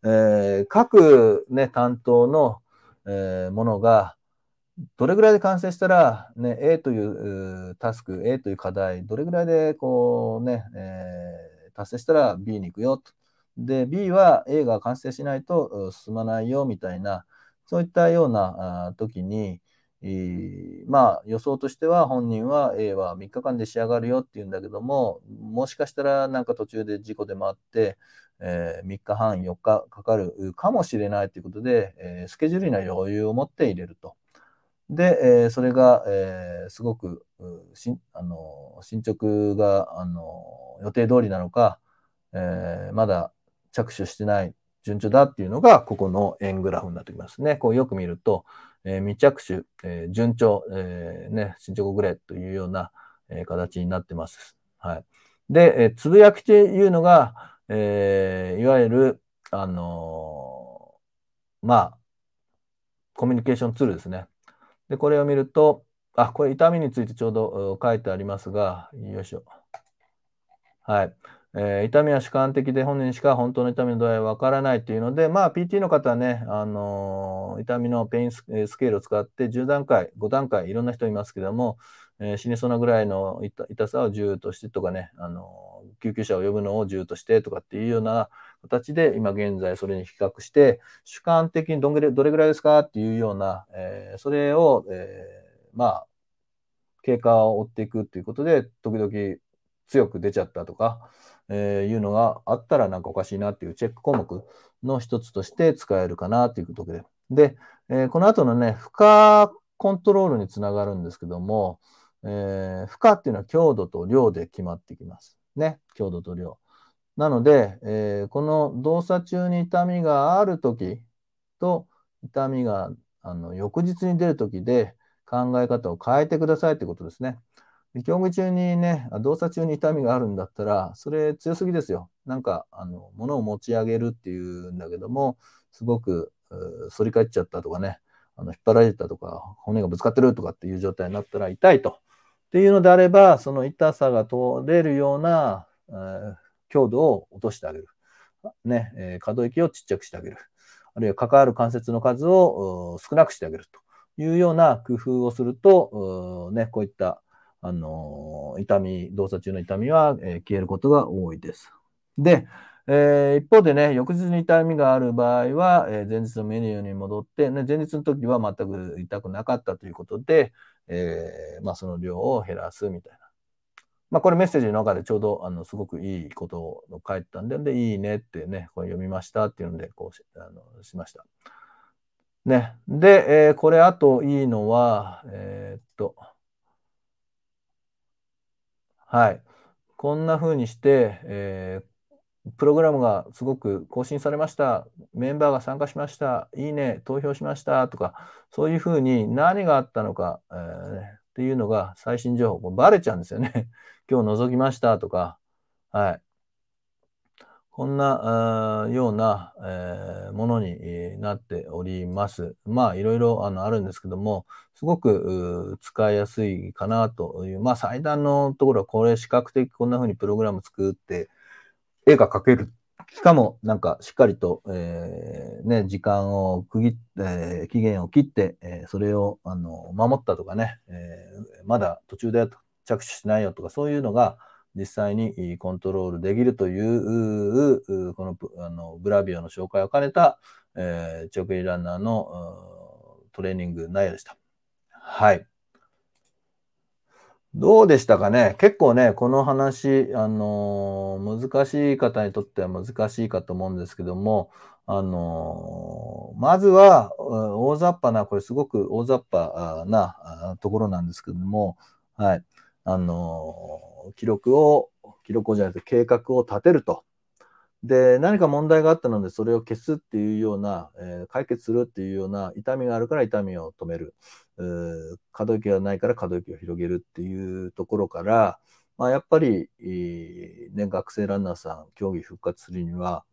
えー、各ね、担当の、え、ものが、どれぐらいで完成したら、ね、A というタスク、A という課題、どれぐらいでこうね、えー、達成したら B に行くよと。で、B は A が完成しないと進まないよみたいな、そういったような時に、まあ予想としては本人は A は3日間で仕上がるよっていうんだけども、もしかしたらなんか途中で事故でもあって、えー、3日半、4日かかるかもしれないということで、えー、スケジュールには余裕を持って入れると。で、え、それが、え、すごくしあの進捗があの予定通りなのか、え、まだ着手してない順調だっていうのが、ここの円グラフになってきますね。こうよく見ると、えー、未着手、えー、順調、えー、ね、進捗グレーというような、え、形になってます。はい。で、え、つぶやきというのが、え、いわゆる、あの、まあ、コミュニケーションツールですね。で、これを見ると、あ、これ痛みについてちょうど書いてありますが、よいしょ。はい。えー、痛みは主観的で本人しか本当の痛みの度合いはわからないというので、まあ、PT の方はね、あのー、痛みのペインスケールを使って10段階、5段階、いろんな人いますけども、えー、死にそうなぐらいの痛さを10としてとかね、あの救急車を呼ぶのを10としてとかっていうような形で、今現在それに比較して、主観的にどんぐらいどれぐらいですかっていうような、えー、それを、えー、まあ、経過を追っていくっていうことで、時々強く出ちゃったとか、えー、いうのがあったらなんかおかしいなっていうチェック項目の一つとして使えるかなということで。で、えー、この後のね、負荷コントロールにつながるんですけども、えー、負荷っていうのは強度と量で決まってきます。ね、強度と量。なので、えー、この動作中に痛みがあるときと痛みがあの翌日に出るときで考え方を変えてくださいってことですね。競技中にね、動作中に痛みがあるんだったら、それ強すぎですよ。なんか、あの、物を持ち上げるっていうんだけども、すごく反り返っちゃったとかね、あの引っ張られたとか、骨がぶつかってるとかっていう状態になったら痛いと。っていうのであれば、その痛さが取れるような、えー、強度を落としてあげる。ね、え、可動域をちっちゃくしてあげる。あるいは関わる関節の数を少なくしてあげるというような工夫をすると、ね、こういった、あの、痛み、動作中の痛みは、え、消えることが多いです。で、えー、一方でね、翌日に痛みがある場合は、えー、前日のメニューに戻って、ね、前日の時は全く痛くなかったということで、えー、まあ、その量を減らすみたいな。まあ、これメッセージの中でちょうどあのすごくいいことを書いてたんで、で、いいねってね、これ読みましたっていうので、こうしあのしました。ね。で、えー、これあといいのは、えー、っと、はい。こんな風にして、えー、プログラムがすごく更新されました。メンバーが参加しました。いいね、投票しましたとか、そういうふうに何があったのか、えー、っていうのが最新情報、バレちゃうんですよね。今日覗きましたとか、はい。こんなような、えー、ものになっております。まあ、いろいろあのあるんですけども、すごく使いやすいかなという、まあ、最大のところは、これ、視覚的こんな風にプログラム作って、絵が描ける。しかも、なんか、しっかりと、えー、ね、時間を区切って、期限を切って、え、それを、あの、守ったとかね、えまだ途中で着手しないよとか、そういうのが実際にコントロールできるという、このあのブラビオの紹介を兼ねた、えー、長距離ランナーのトレーニング内容でした。はい。どうでしたかね？結構ね、この話、あのー、難しい方にとっては難しいかと思うんですけども、あのー、まずは、大雑把な、これすごく大雑把なところなんですけども、はい。あの、記録を、記録をじゃなくて計画を立てると。で、何か問題があったので、それを消すっていうような、えー、解決するっていうような、痛みがあるから痛みを止める。可動域がないから可動域を広げるっていうところから、まあ、やっぱり、ね、学生ランナーさん、競技復活するには、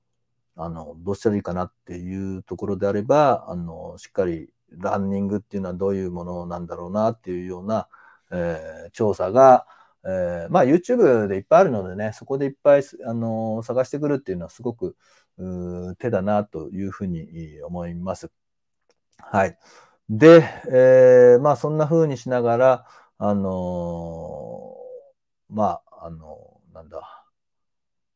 あの、どうしたらいいかなっていうところであれば、あの、しっかりランニングっていうのはどういうものなんだろうなっていうような、えー、調査が、えー、まあ YouTube でいっぱいあるのでね、そこでいっぱい、あのー、探してくるっていうのはすごく手だなというふうに思います。はい。で、えー、まあそんな風にしながら、あのまあ、あのなんだ、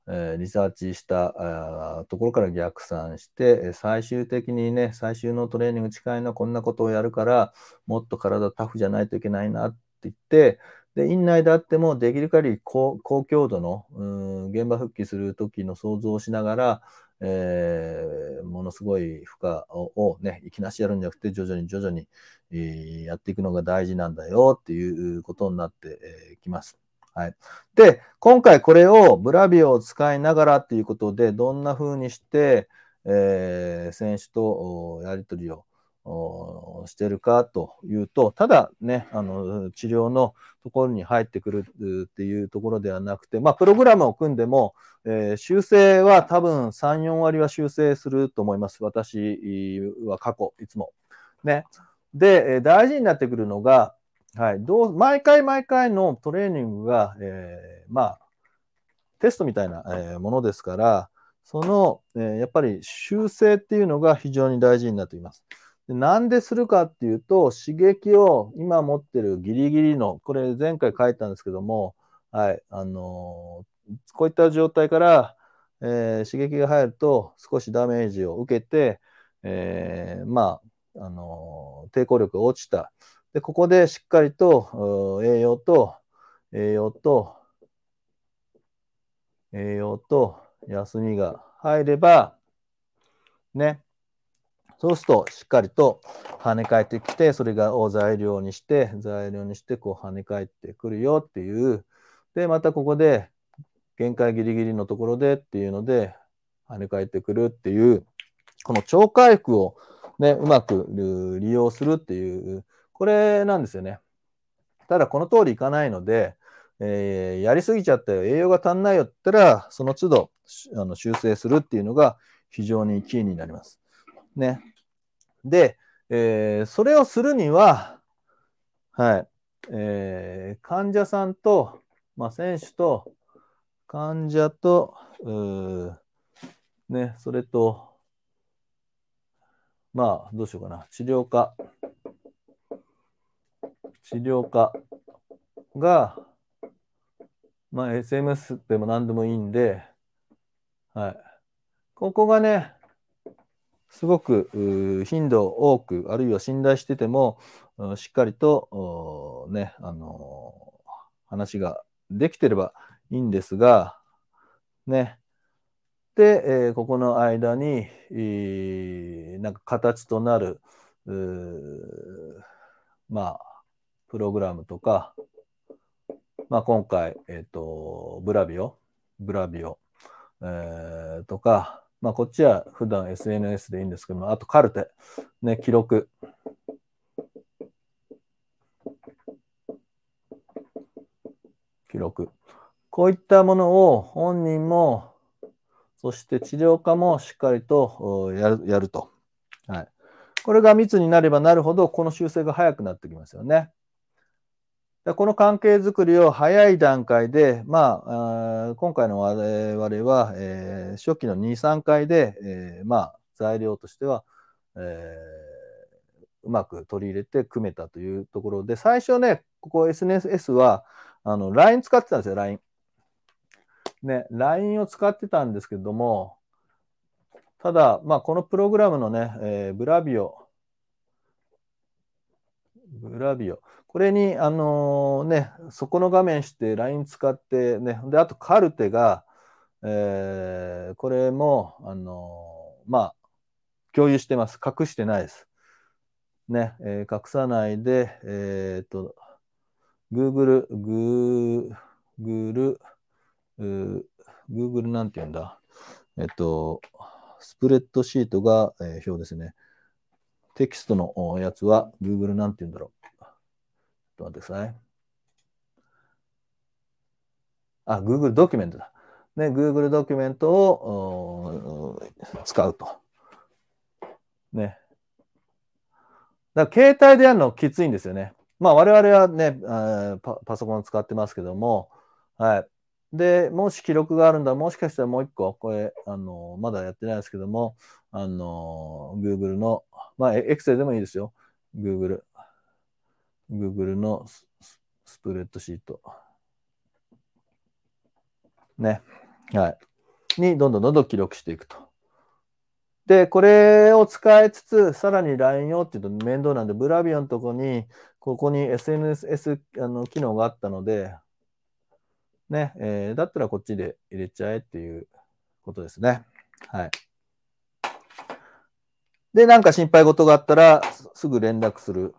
えリサーチしたところから逆算して、最終的にね、最終のトレーニング近いのはこんなことをやるから、もっと体タフじゃないといけないなっ言って、で、院内であってもできる限り高高強度の、うん、現場復帰する時の想像をしながら、えー、ものすごい負荷をね、いきなしやるんじゃなくて、徐々に徐々に、えー、やっていくのが大事なんだよっていうことになってき、えー、ます。はい。で、今回これをブラビオを使いながらっていうことで、どんな風にして、えー、選手とやり取りをしてるかというと、ただね、あの治療のところに入ってくるっていうところではなくて、まあ、プログラムを組んでも、えー、修正は多分3、4割は修正すると思います。私は過去、いつも。ね。で、大事になってくるのが、はい、どう毎回毎回のトレーニングが、えー、まあ、テストみたいな、えー、ものですから、その、え、やっぱり修正っていうのが非常に大事になっています。でなんでするかっていうと、刺激を今持ってるギリギリの、これ前回書いたんですけども、はい、あのー、こういった状態から、えー、刺激が入ると少しダメージを受けて、えー、まあ、あの抵抗力が落ちた。で、ここでしっかりと栄養と、栄養と、栄養と休みが入れば、ね、そうすると、しっかりと跳ね返ってきて、それがを材料にして、材料にして、こう跳ね返ってくるよっていう。で、またここで、限界ギリギリのところでっていうので、跳ね返ってくるっていう、この超回復をね、うまく利用するっていう、これなんですよね。ただ、この通りいかないので、えー、やりすぎちゃったよ、栄養が足んないよって言ったら、その都度あの修正するっていうのが非常にキーになります。ね。で、えー、それをするには、はい、えー、患者さんと、まあ、選手と、患者と、ね、それと、まあ、どうしようかな、治療科、治療科が、まあ、SMS でも何でもいいんで、はい。ここがね、すごく頻度多く、あるいは信頼してても、しっかりと、ね、あの話ができてればいいんですが、ね。で、えー、ここの間に、えー、なんか形となる、まあ、プログラムとか、まあ、今回、えっ、ー、と、ブラビオ、ブラビオ、えー、とか、まあ、こっちは普段 SNS でいいんですけども、あとカルテ、ね、記録。記録。こういったものを本人も、そして治療家もしっかりとやるやると。はい。これが密になればなるほど、この修正が早くなってきますよね。この関係づくりを早い段階で、まあ、今回の我々は、えー、初期の2、3回で、えー、まあ、材料としては、えー、うまく取り入れて組めたというところで、最初ね、ここ SNS は、あの、LINE 使ってたんですよ、LINE。ね、LINE を使ってたんですけども、ただ、まあ、このプログラムのね、えー、ブラビオ、ブラビオ。これに、あのー、ね、そこの画面して LINE 使ってね、で、あとカルテが、えー、これも、あのー、まあ、共有してます。隠してないです。ね、えー、隠さないで、えっと、Google、Google、Google なんて言うんだ？えっと、スプレッドシートが、え表ですね。テキストのやつは Google なんて言うんだろう？と待ってください。あ、Google ドキュメントだ。ね、Google ドキュメントを使うと。ね。だ携帯でやるのきついんですよね。まあ我々はね、パパソコンを使ってますけども、はい。で、もし記録があるんだ、もしかしたらもう一個、これ、あの、まだやってないですけども、あの、Google の、まあ、Excel でもいいですよ。Google。Google のスプレッドシート。ね。はい。に、どんどんどんどん記録していくと。で、これを使いつつ、さらに LINE をっていうと面倒なんで、ブラビオのとこに、ここに SNS あの機能があったので、ね、えー、だったらこっちで入れちゃえっていうことですね。はい。で、なんか心配事があったら、すぐ連絡する、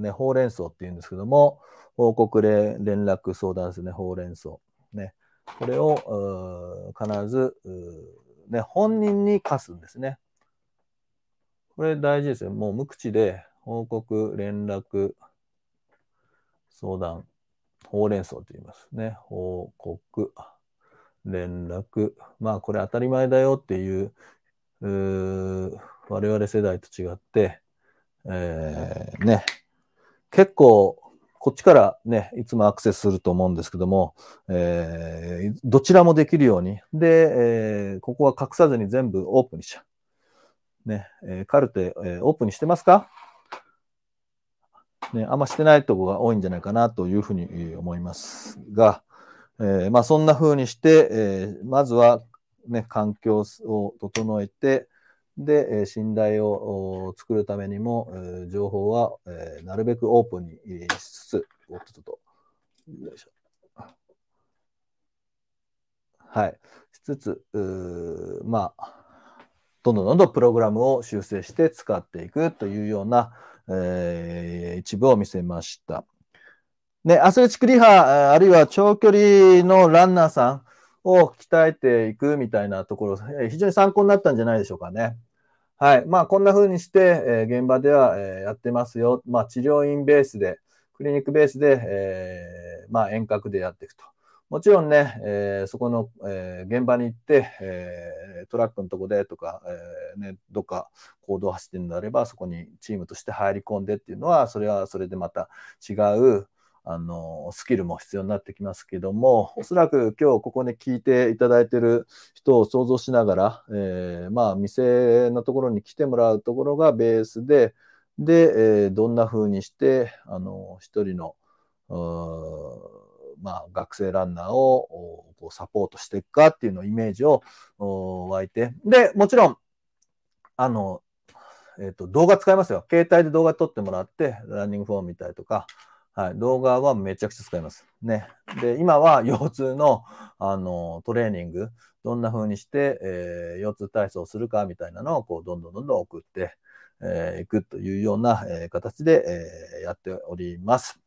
ね、ほうれん草っていうんですけども、報告で連絡相談ですね、ほうれん草。ね。これを必ず、ね、本人に課すんですね。これ大事ですよ。もう無口で報告、連絡、相談、ほうれん草と言いますね。報告、連絡。まあこれ当たり前だよっていう、う我々世代と違って、えー、ね、結構、こっちからね、いつもアクセスすると思うんですけども、えー、どちらもできるように。で、えー、ここは隠さずに全部オープンにしちゃう。ね、えー、カルテ、えー、オープンにしてますか？ね、あんましてないとこが多いんじゃないかなというふうに思いますが、えー、まあそんなふうにして、えー、まずはね、環境を整えて、で、信頼を作るためにも、情報はなるべくオープンにしつつ、おっととよいしょ。はい。しつつ、まあ、どんどんどんどんプログラムを修正して使っていくというような、えー、一部を見せました。ね、アスレチックリハ、あるいは長距離のランナーさん、を鍛えていくみたいなところ、非常に参考になったんじゃないでしょうかね。はい。まあ、こんな風にして、えー、現場では、えー、やってますよ。まあ、治療院ベースで、クリニックベースで、えー、まあ、遠隔でやっていくと。もちろんね、えー、そこの、えー、現場に行って、えー、トラックのとこでとか、えーね、どっか行動を走ってるんであれば、そこにチームとして入り込んでっていうのは、それはそれでまた違う、あのスキルも必要になってきますけども、おそらく今日ここで聞いていただいてる人を想像しながら、えー、まあ店のところに来てもらうところがベースで、で、えー、どんな風にして、あの一人のまあ、学生ランナーをこうサポートしていくかっていうのをイメージを湧いて、で、もちろん、あの、えっ、ー、と、動画使いますよ。携帯で動画撮ってもらって、ランニングフォーム見たりとか、はい、動画はめちゃくちゃ使います。ね。で、今は腰痛の、あの、トレーニング、どんな風にして、えー、腰痛体操するかみたいなのを、こう、どんどんどんどん送って、えー、いくというような、えー、形で、えー、やっております。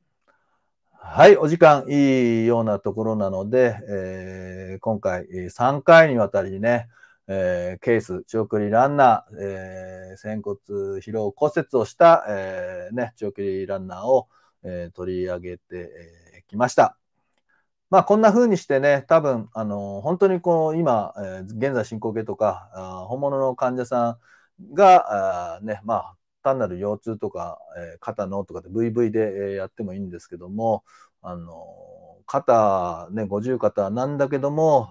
はい、お時間いいようなところなので、えー、今回3回にわたりね、えー、ケース、長距離ランナー、えー、仙骨疲労骨折をした、えーね、長距離ランナーを、えー、取り上げて、えー、ました。まあ、こんな風にしてね、多分、あの本当にこう今、えー、現在進行形とかあ、本物の患者さんが、あね、まあ、単なる腰痛とか、えー、肩のとかで VV で、えー、やってもいいんですけども、あの肩、ね、五十肩なんだけども、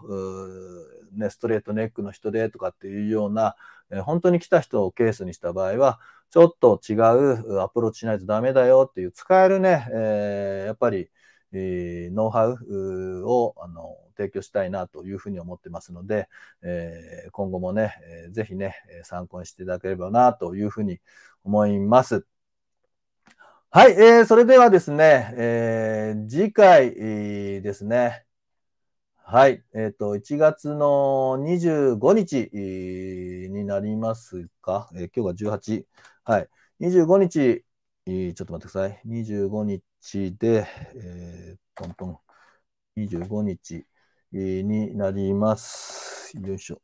ね、ストレートネックの人でとかっていうような、えー、本当に来た人をケースにした場合は、ちょっと違うアプローチしないとダメだよっていう使えるね、えー、やっぱり、えー、ノウハウをあの提供したいなというふうに思ってますので、えー、今後もね、えー、ぜひね、参考にしていただければなというふうに思います。はい、えー、それではですね、えー、次回、ですね、はい、えっ、ー、と、1月の25日になりますか、えー、今日が18、はい、25日、ちょっと待ってください、25日で、えー、トントン、25日になります。よいしょ。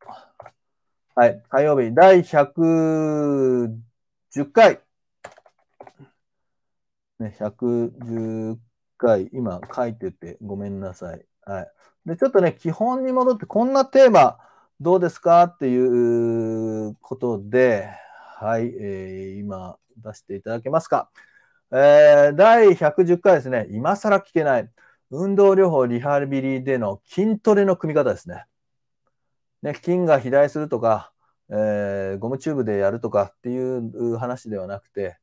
はい、火曜日、第110回。ね、110回、今書いててごめんなさい。はい。で、ちょっとね、基本に戻って、こんなテーマどうですか？っていうことで、はい、えー、今出していただけますか？えー、第110回ですね、今更聞けない、運動療法リハビリでの筋トレの組み方ですね。ね、筋が肥大するとか、えー、ゴムチューブでやるとかっていう話ではなくて、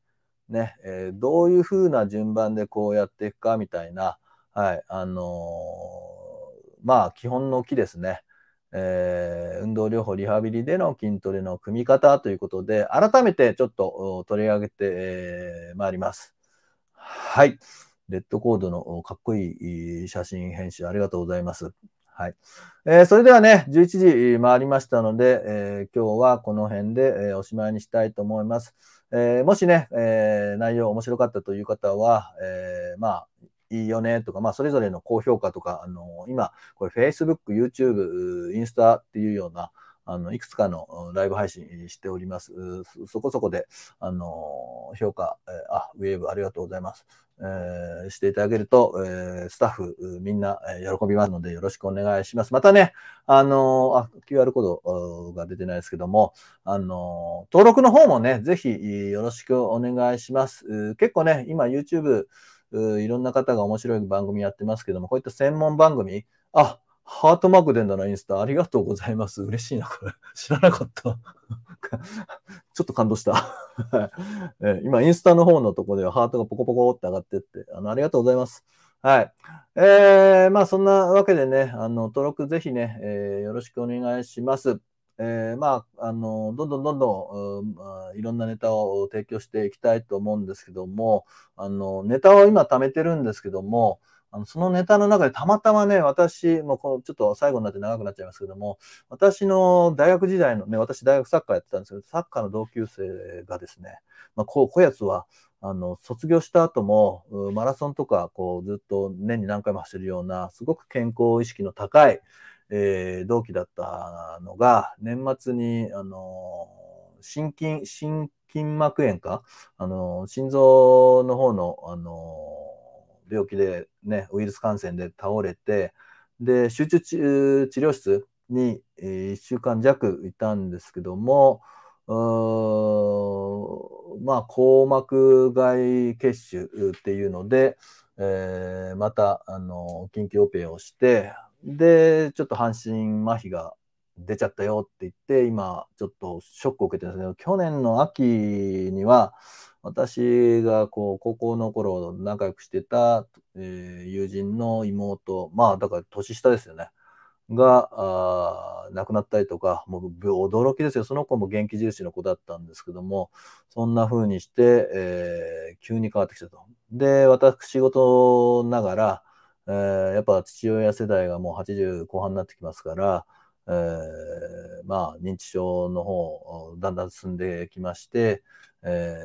ね、えー、どういうふうな順番でこうやっていくかみたいな、はい、あのー、まあ、基本の木ですね。えー、運動療法リハビリでの筋トレの組み方ということで、改めてちょっと取り上げてま、えー、いります。はい。レッドコードのかっこいい写真編集ありがとうございます。はい。えー、それではね、11時回りましたので、えー、今日はこの辺で、え、おしまいにしたいと思います。えもしね、え内容面白かったという方は、えまあ、いいよねとか、まあ、それぞれの高評価とか、あの今、これ Facebook、YouTube、インスタっていうような、あのいくつかのライブ配信しております。そこそこで、あの評価、えあ、ウェーブありがとうございます。えー、していただけると、えー、スタッフみんな、喜びますのでよろしくお願いします。またね、あのー、あ、QR コードが出てないですけども、あの、登録の方もね、ぜひよろしくお願いします。結構ね、今 YouTube、いろんな方が面白い番組やってますけども、こういった専門番組、あ、ハートマークでんだな、インスタ。ありがとうございます。嬉しいな、これ。知らなかった。ちょっと感動した え。今、インスタの方のとこではハートがポコポコって上がってって、あの、ありがとうございます。はい。えー、まあ、そんなわけでね、あの、登録ぜひね、えー、よろしくお願いします。えー、まあ、あの、どんどんどんどん、まあ、いろんなネタを提供していきたいと思うんですけども、あの、ネタを今貯めてるんですけども、あのそのネタの中でたまたまね、私、もうこのちょっと最後になって長くなっちゃいますけども、私の大学時代のね、私大学サッカーやってたんですけど、サッカーの同級生がですね、まあ、こう、こやつは、あの、卒業した後も、マラソンとか、こう、ずっと年に何回も走るような、すごく健康意識の高い、えー、同期だったのが、年末に、あの、心筋、心筋膜炎か？あの、心臓の方の、あの、病気でね、ウイルス感染で倒れて、で、集中治療室に、え、1週間弱いたんですけども、まあ、硬膜外血腫っていうので、えー、また、あの、緊急オペをして、で、ちょっと半身麻痺が出ちゃったよって言って、今、ちょっとショックを受けてるんですけど、去年の秋には、私がこう高校の頃仲良くしてた、えー、友人の妹、まあだから年下ですよね。があ亡くなったりとか、もう驚きですよ。その子も元気印の子だったんですけども、そんな風にして、えー、急に変わってきたと。で、私仕事ながら、えー、やっぱ父親世代がもう80後半になってきますから、えー、まあ認知症の方、だんだん進んできまして、え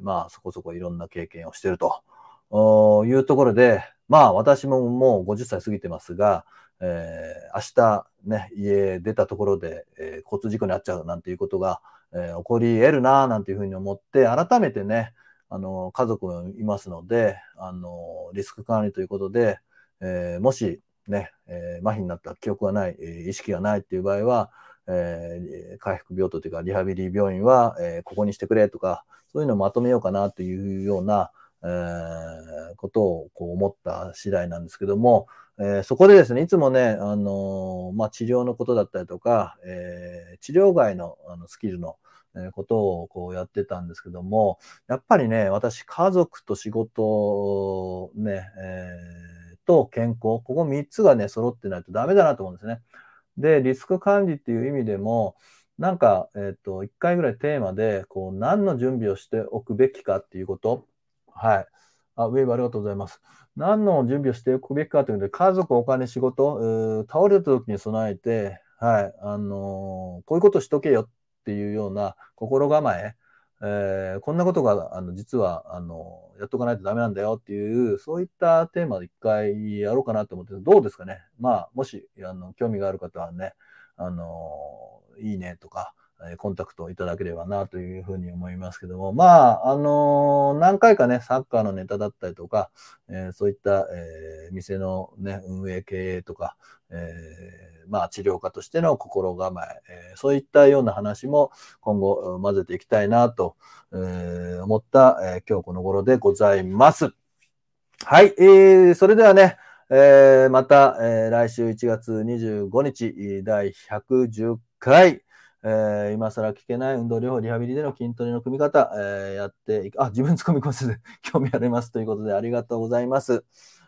ー、まあそこそこいろんな経験をしてるというところで、まあ私ももう50歳過ぎてますが、えー、明日ね、家出たところで、えー、交通事故に遭っちゃうなんていうことが、えー、起こり得るななんていうふうに思って、改めてね、あの、家族もいますので、あの、リスク管理ということで、えー、もしね、えー、麻痺になった記憶がないえ、意識がないっていう場合は、えー、回復病棟というかリハビリ病院は、えー、ここにしてくれとか、そういうのをまとめようかなというような、えー、ことをこう思った次第なんですけども、えー、そこでですね、いつもね、あのまあ、治療のことだったりとか、えー、治療外のあのスキルの、えことをこうやってたんですけども、やっぱりね、私、家族と仕事、ね、えー、と健康、ここ3つがね、揃ってないとダメだなと思うんですね。で、リスク管理っていう意味でも、なんか、えっ、ー、と、1回ぐらいテーマで、こう、何の準備をしておくべきかっていうこと。はい。あ、ウェーブありがとうございます。何の準備をしておくべきかというので、家族、お金、仕事、倒れた時に備えて、はい、あのー、こういうことしとけよっていうような心構え、えー、こんなことが、あの、実は、あの、やっとかないとダメなんだよっていう、そういったテーマで一回やろうかなと思って、どうですかね？まあ、もし、あの、興味がある方はね、あの、いいねとか、コンタクトいただければなというふうに思いますけども、まあ、あの、何回かね、サッカーのネタだったりとか、えー、そういった、えー、店のね、運営経営とか、えまあ、治療家としての心構ええそういったような話も今後混ぜていきたいなと、え思った、え今日この頃でございます。はい、えー、それではね、えー、また、えー、来週1月25日、第110回、えー、今更聞けない運動療法リハビリでの筋トレの組み方、えー、やっていく、あ、自分ツッコミコースで興味ありますということでありがとうございます。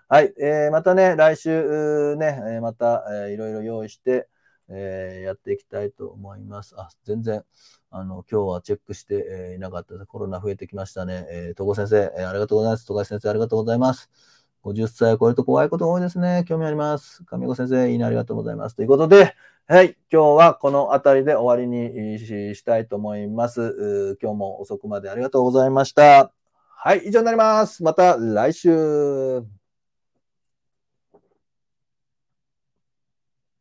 はい、えー、またね、来週ね、えまた、えー、いろいろ用意して、えやっていきたいと思います。あ、全然、あの、今日はチェックして、えいなかった。コロナ増えてきましたね。えー、戸先生、えありがとうございます。戸越先生、ありがとうございます。50歳を超えると怖いこと多いですね。興味あります。上子先生、いいね、ありがとうございます。ということで、はい。今日はこの辺りで終わりにしたいと思います。今日も遅くまでありがとうございました。はい。以上になります。また来週。